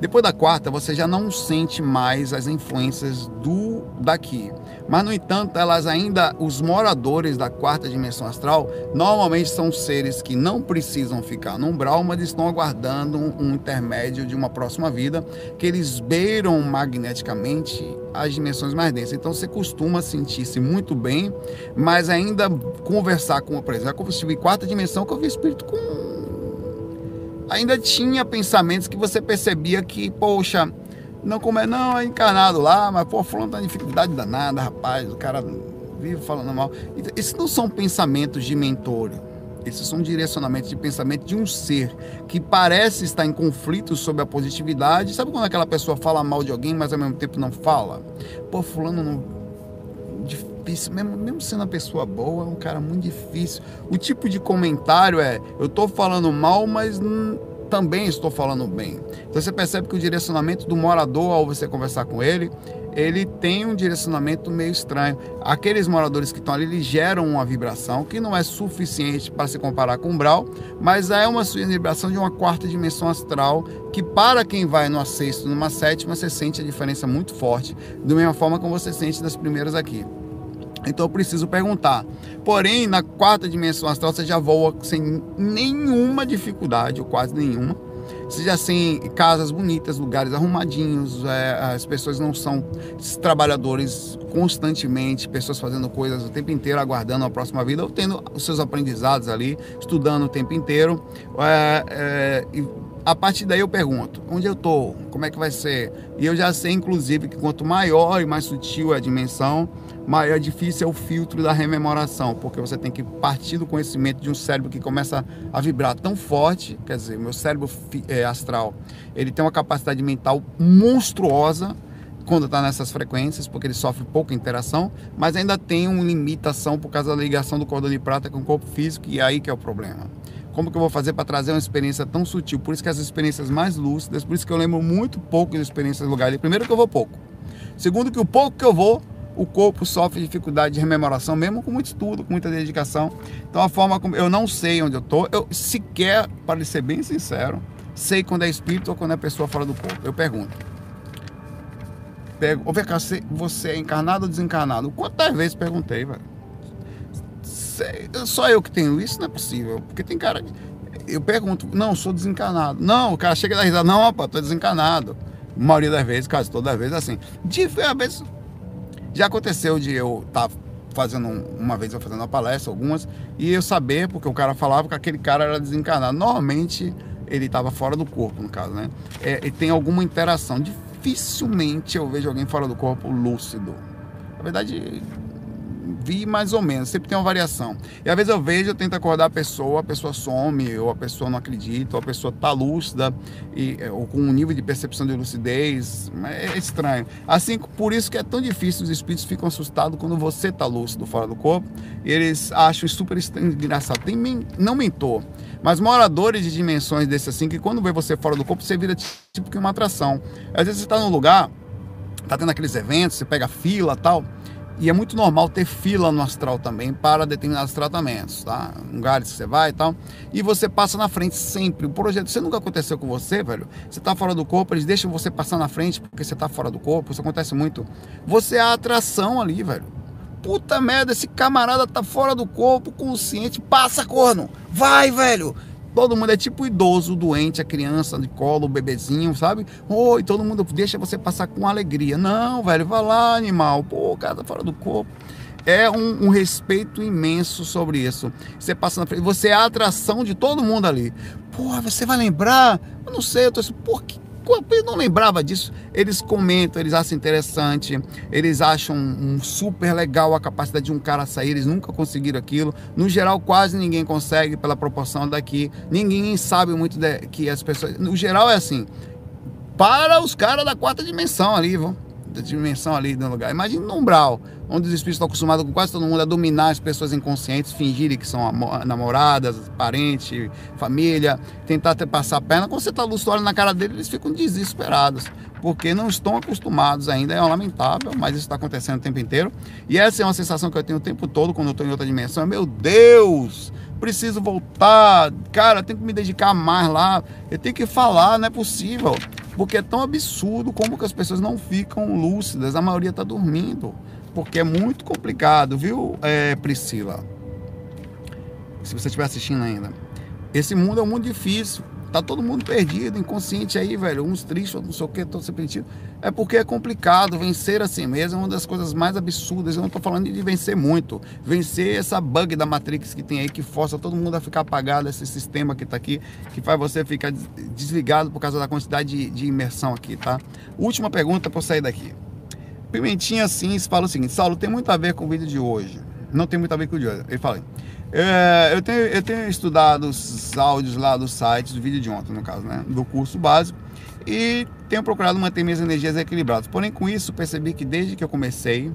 Depois da quarta, você já não sente mais as influências do daqui. Mas, no entanto, elas ainda, os moradores da quarta dimensão astral, normalmente são seres que não precisam ficar no umbral, mas estão aguardando um, um intermédio de uma próxima vida, que eles beiram magneticamente as dimensões mais densas. Então, você costuma sentir-se muito bem, mas ainda conversar com, por exemplo, eu estive em quarta dimensão que eu vi espírito com ainda tinha pensamentos que você percebia que, poxa, não como é, não, é encarnado lá, mas pô, fulano tá em dificuldade danada, rapaz, o cara vive falando mal. Esses não são pensamentos de mentor. Esses são direcionamentos de pensamento de um ser que parece estar em conflito sobre a positividade. Sabe quando aquela pessoa fala mal de alguém, mas ao mesmo tempo não fala? Pô, fulano não. Difícil, mesmo, mesmo sendo uma pessoa boa, é um cara muito difícil. O tipo de comentário é: eu tô falando mal, mas também estou falando bem. Então você percebe que o direcionamento do morador, ao você conversar com ele, ele tem um direcionamento meio estranho. Aqueles moradores que estão ali, eles geram uma vibração que não é suficiente para se comparar com o Brau, mas é uma vibração de uma quarta dimensão astral que para quem vai numa sexta, numa sétima, você sente a diferença muito forte, da mesma forma como você sente das primeiras aqui. Então eu preciso perguntar. Porém, na quarta dimensão astral você já voa sem nenhuma dificuldade, ou quase nenhuma. Você já tem casas bonitas, lugares arrumadinhos, é, as pessoas não são trabalhadores constantemente, pessoas fazendo coisas o tempo inteiro, aguardando a próxima vida, ou tendo os seus aprendizados ali, estudando o tempo inteiro. É, é, e a partir daí eu pergunto, onde eu estou? Como é que vai ser? E eu já sei, inclusive, que quanto maior e mais sutil é a dimensão, maior difícil é o filtro da rememoração, porque você tem que partir do conhecimento de um cérebro que começa a vibrar tão forte, quer dizer, meu cérebro é, astral, ele tem uma capacidade mental monstruosa quando está nessas frequências, porque ele sofre pouca interação, mas ainda tem uma limitação por causa da ligação do cordão de prata com o corpo físico, e é aí que é o problema. Como que eu vou fazer para trazer uma experiência tão sutil? Por isso que as experiências mais lúcidas, por isso que eu lembro muito pouco de experiências do lugar. Primeiro que eu vou pouco. Segundo que o pouco que eu vou, o corpo sofre dificuldade de rememoração, mesmo com muito estudo, com muita dedicação. Então, a forma como eu não sei onde eu estou, eu sequer, para ser bem sincero, sei quando é espírito ou quando é pessoa fora do corpo. Eu pergunto. Pego, ô, cá, você é encarnado ou desencarnado? Quantas vezes perguntei, velho? Só eu que tenho isso, não é possível. Porque tem cara. Eu pergunto, não, sou desencarnado. Não, o cara chega da risada, não, opa, tô desencarnado. A maioria das vezes, quase todas as vezes, assim. De vezes, já aconteceu de eu estar tá fazendo, uma vez eu fazendo uma palestra, algumas, e eu saber, porque o cara falava que aquele cara era desencarnado. Normalmente, ele estava fora do corpo, no caso, né? É, e tem alguma interação. Dificilmente eu vejo alguém fora do corpo lúcido. Na verdade, vi mais ou menos, sempre tem uma variação. E às vezes eu vejo, eu tento acordar a pessoa, a pessoa some, ou a pessoa não acredita, ou a pessoa tá lúcida, e, é, ou com um nível de percepção de lucidez, é estranho. Assim, por isso que é tão difícil, os espíritos ficam assustados quando você tá lúcido fora do corpo, eles acham super engraçado. Tem não mentor, mas moradores de dimensões desse assim, que quando vê você fora do corpo, você vira tipo que uma atração. Às vezes você tá num lugar, tá tendo aqueles eventos, você pega fila tal, e é muito normal ter fila no astral também para determinados tratamentos, tá? Lugares que você vai e tal. E você passa na frente sempre. O projeto, você nunca aconteceu com você, velho? Você tá fora do corpo, eles deixam você passar na frente porque você tá fora do corpo. Isso acontece muito. Você é a atração ali, velho. Puta merda, esse camarada tá fora do corpo, consciente, passa corno. Vai, velho. Todo mundo é tipo idoso, doente, a criança de colo, o bebezinho, sabe? Oi, todo mundo deixa você passar com alegria. Não, velho, vai lá, animal. Pô, o cara tá fora do corpo. É um, um, respeito imenso sobre isso. Você passa na frente, você é a atração de todo mundo ali. Porra, você vai lembrar? Eu não sei, eu tô assim, por que eu não lembrava disso. Eles comentam, eles acham interessante, eles acham um super legal a capacidade de um cara sair, eles nunca conseguiram aquilo. No geral, quase ninguém consegue pela proporção daqui. Ninguém sabe muito de, que as pessoas. No geral é assim. Para os caras da quarta dimensão ali, vão dimensão ali no lugar. Imagina no umbral, onde os espíritos estão acostumados com quase todo mundo a dominar as pessoas inconscientes, fingirem que são namoradas, parentes, família, tentar te passar a perna. Quando você está lúcido na cara deles, eles ficam desesperados, porque não estão acostumados ainda. É lamentável, mas isso está acontecendo o tempo inteiro. E essa é uma sensação que eu tenho o tempo todo quando eu estou em outra dimensão. Meu Deus! preciso voltar, cara, tenho que me dedicar mais lá, eu tenho que falar, não é possível. Porque é tão absurdo como que as pessoas não ficam lúcidas, a maioria está dormindo. Porque é muito complicado, viu, é, Priscila? Se você estiver assistindo ainda. Esse mundo é um mundo difícil. Tá todo mundo perdido, inconsciente aí, velho. Uns tristes, não sei o que, todos perdido. É porque é complicado. Vencer assim mesmo é uma das coisas mais absurdas. Eu não tô falando de vencer muito. Vencer essa bug da Matrix que tem aí, que força todo mundo a ficar apagado, esse sistema que tá aqui, que faz você ficar desligado por causa da quantidade de, de imersão aqui, tá? Última pergunta para sair daqui. Pimentinha Sims fala o seguinte: Saulo, tem muito a ver com o vídeo de hoje. Não tem muito a ver com o de hoje. Ele fala. É, eu, tenho, eu tenho estudado os áudios lá do site, do vídeo de ontem, no caso, né? Do curso básico. E tenho procurado manter minhas energias equilibradas. Porém, com isso, percebi que desde que eu comecei,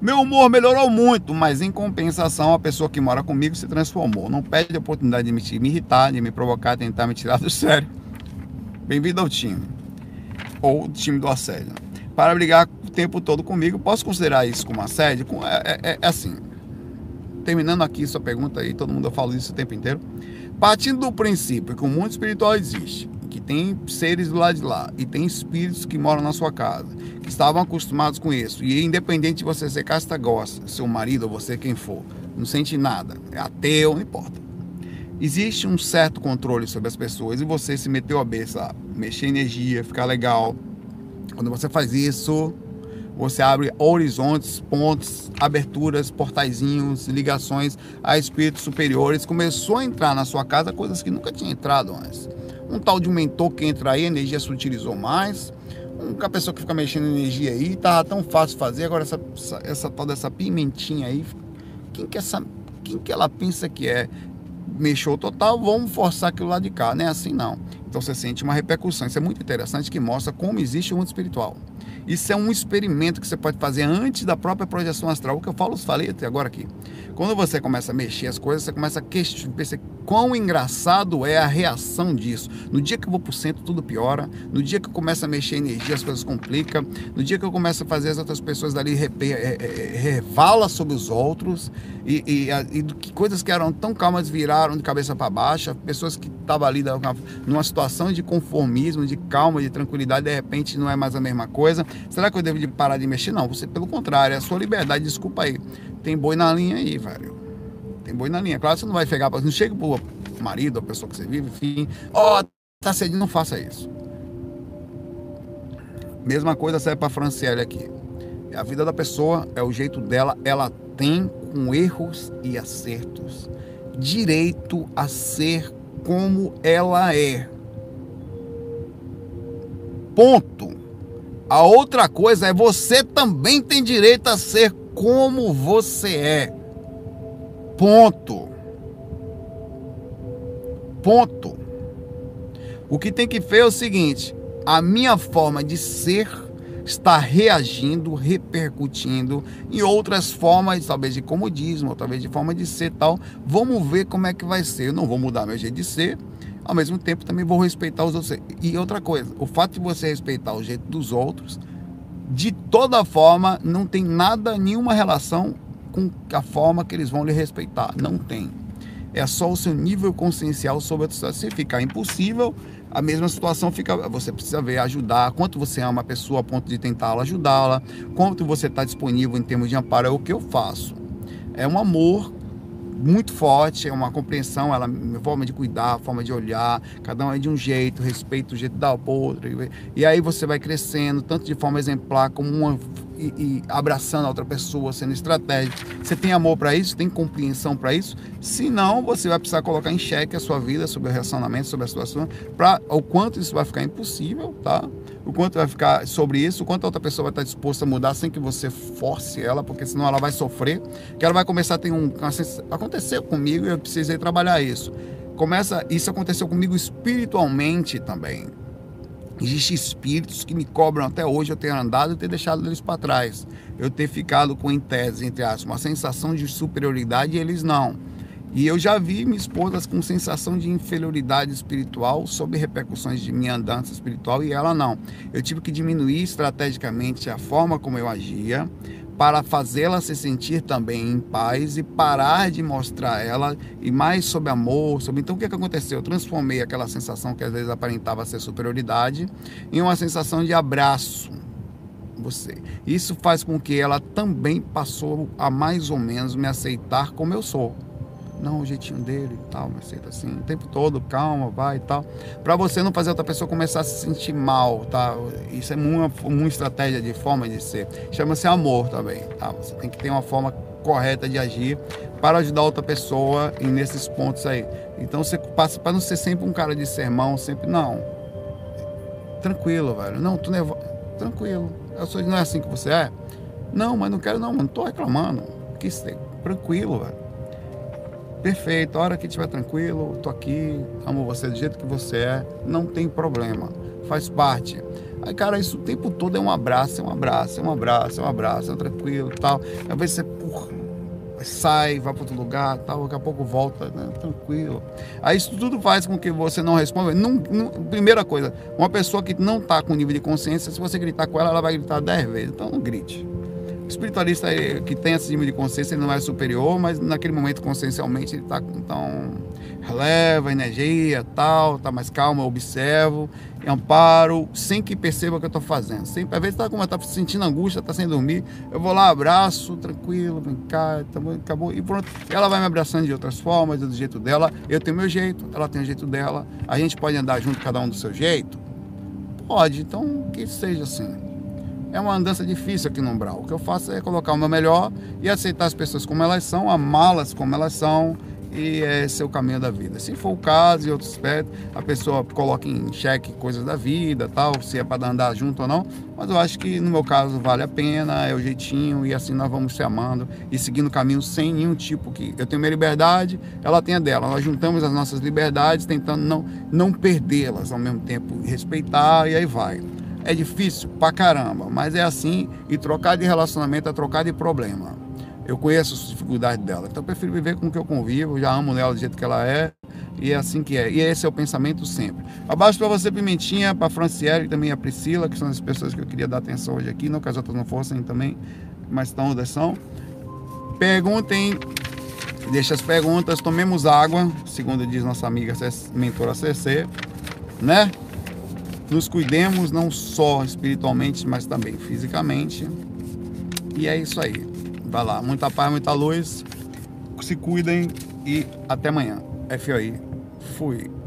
meu humor melhorou muito, mas em compensação, a pessoa que mora comigo se transformou. Não perde a oportunidade de me, irritar, de me provocar, tentar me tirar do [laughs] sério. Bem-vindo ao time. Ou time do assédio. Para brigar tempo todo comigo. Posso considerar isso como assédio? É, é, é assim. Terminando aqui sua pergunta aí, todo mundo fala isso o tempo inteiro. Partindo do princípio que o mundo espiritual existe, que tem seres do lado de lá e tem espíritos que moram na sua casa, que estavam acostumados com isso, e independente de você ser casta gosta, seu marido ou você quem for, não sente nada, é ateu, não importa. Existe um certo controle sobre as pessoas e você se meteu a beça, mexer energia, ficar legal. Quando você faz isso, você abre horizontes, pontes, aberturas, portaizinhos, ligações a espíritos superiores. Começou a entrar na sua casa coisas que nunca tinha entrado antes. Um tal de mentor que entra aí, a energia se utilizou mais. Uma pessoa que fica mexendo energia aí, tá tão fácil fazer. Agora essa, essa, essa tal dessa pimentinha aí, quem que, essa, quem que ela pensa que é? Mexeu total, vamos forçar aquilo lá de cá. Não é assim não. Então você sente uma repercussão. Isso é muito interessante que mostra como existe o mundo espiritual. Isso é um experimento que você pode fazer antes da própria projeção astral. O que eu falo, falei até agora aqui. Quando você começa a mexer as coisas, você começa a questionar, quão engraçado é a reação disso. No dia que eu vou pro centro, tudo piora. No dia que eu começo a mexer energia, as coisas complicam. No dia que eu começo a fazer as outras pessoas dali revala sobre os outros. E, e, e que coisas que eram tão calmas viraram de cabeça para baixo. Pessoas que estavam ali numa situação de conformismo, de calma, de tranquilidade, de repente não é mais a mesma coisa. Será que eu devo parar de mexer? Não, você, pelo contrário, é a sua liberdade. Desculpa aí. Tem boi na linha aí, velho. Tem boi na linha. Claro, você não vai pegar, não chega pro marido, a pessoa que você vive, enfim. Ó, oh, tá cedinho, não faça isso. Mesma coisa serve para Franciele aqui. A vida da pessoa é o jeito dela, ela tem com erros e acertos direito a ser como ela é. Ponto. A outra coisa é você também tem direito a ser como você é. Ponto. Ponto. O que tem que ver é o seguinte: a minha forma de ser está reagindo, repercutindo em outras formas, talvez de comodismo, talvez de forma de ser tal. Vamos ver como é que vai ser. Eu não vou mudar meu jeito de ser, ao mesmo tempo também vou respeitar os outros. E outra coisa, o fato de você respeitar o jeito dos outros, de toda forma, não tem nada, nenhuma relação com a forma que eles vão lhe respeitar. Não tem. É só o seu nível consciencial sobre a situação. Se ficar impossível, a mesma situação fica. Você precisa ver, ajudar, quanto você ama a pessoa a ponto de tentá-la ajudá-la, quanto você está disponível em termos de amparo, é o que eu faço. É um amor muito forte, é uma compreensão, ela, forma de cuidar, forma de olhar, cada um é de um jeito, respeito o jeito da outra. E aí você vai crescendo, tanto de forma exemplar como uma e, e abraçando a outra pessoa, sendo estratégico. Você tem amor para isso? Tem compreensão para isso? Se não, você vai precisar colocar em xeque a sua vida sobre o relacionamento, sobre a situação, para o quanto isso vai ficar impossível, tá? O quanto vai ficar sobre isso, o quanto a outra pessoa vai estar disposta a mudar sem que você force ela, porque senão ela vai sofrer, que ela vai começar a ter um aconteceu comigo e eu precisei trabalhar isso. Começa, isso aconteceu comigo espiritualmente também. Existem espíritos que me cobram até hoje eu ter andado e ter deixado eles para trás. Eu ter ficado com, em tese, entre aspas, uma sensação de superioridade e eles não. E eu já vi minha esposa com sensação de inferioridade espiritual sob repercussões de minha andança espiritual e ela não. Eu tive que diminuir estrategicamente a forma como eu agia, para fazê-la se sentir também em paz e parar de mostrar ela e mais sobre amor, sobre então o que, que aconteceu? Eu transformei aquela sensação que às vezes aparentava ser superioridade em uma sensação de abraço. Você. Isso faz com que ela também passou a mais ou menos me aceitar como eu sou não, o jeitinho dele e tal, mas aceita assim, o tempo todo, calma, vai e tal. Para você não fazer outra pessoa começar a se sentir mal, tá? Isso é uma, uma estratégia de forma de ser. Chama-se amor também, tá? Você tem que ter uma forma correta de agir para ajudar outra pessoa e nesses pontos aí. Então você passa para não ser sempre um cara de sermão, sempre não. Tranquilo, velho. Não, tu nervoso. Tranquilo. Eu sou, não é assim que você é? Não, mas não quero não, não tô reclamando. Que tranquilo, velho. Perfeito, a hora que estiver tranquilo, tô aqui, amo você do jeito que você é, não tem problema, faz parte. Aí, cara, isso o tempo todo é um abraço, é um abraço, é um abraço, é um abraço, é tranquilo e tal. Às vezes você porra, sai, vai para outro lugar, tal, daqui a pouco volta, né, tranquilo. Aí isso tudo faz com que você não responda. Não, não, primeira coisa, uma pessoa que não está com nível de consciência, se você gritar com ela, ela vai gritar dez vezes. Então não grite espiritualista que tem esse nível de consciência, ele não é superior, mas naquele momento consciencialmente ele está então releva energia, tal, tá mais calmo, eu observo, amparo, sem que perceba o que eu estou fazendo. Sempre, às vezes está como está sentindo angústia, está sem dormir, eu vou lá, abraço, tranquilo, vem cá, tá bom, acabou e pronto. Ela vai me abraçando de outras formas, do jeito dela, eu tenho meu jeito, ela tem o jeito dela. A gente pode andar junto cada um do seu jeito? Pode, então que seja assim é uma andança difícil aqui no Umbral. O que eu faço é colocar o meu melhor e aceitar as pessoas como elas são, amá-las como elas são e esse é o caminho da vida. Se for o caso, e outros aspectos, a pessoa coloca em xeque coisas da vida, tal, se é para andar junto ou não, mas eu acho que no meu caso vale a pena, é o jeitinho e assim nós vamos se amando e seguindo o caminho sem nenhum tipo que eu tenho minha liberdade, ela tem a dela. Nós juntamos as nossas liberdades tentando não não perdê-las ao mesmo tempo, respeitar e aí vai. É difícil pra caramba, mas é assim. E trocar de relacionamento é trocar de problema. Eu conheço as dificuldades dela, então eu prefiro viver com o que eu convivo. já amo ela do jeito que ela é, e é assim que é. E esse é o pensamento sempre. Abaixo para você, Pimentinha, para Franciele e também a Priscila, que são as pessoas que eu queria dar atenção hoje aqui. Não que as outras não fossem também, mas estão onde são. Perguntem, deixa as perguntas, tomemos água, segundo diz nossa amiga mentora CC, né? Nos cuidemos não só espiritualmente, mas também fisicamente. E é isso aí. Vai lá, muita paz, muita luz. Se cuidem e até amanhã. FOI. Fui.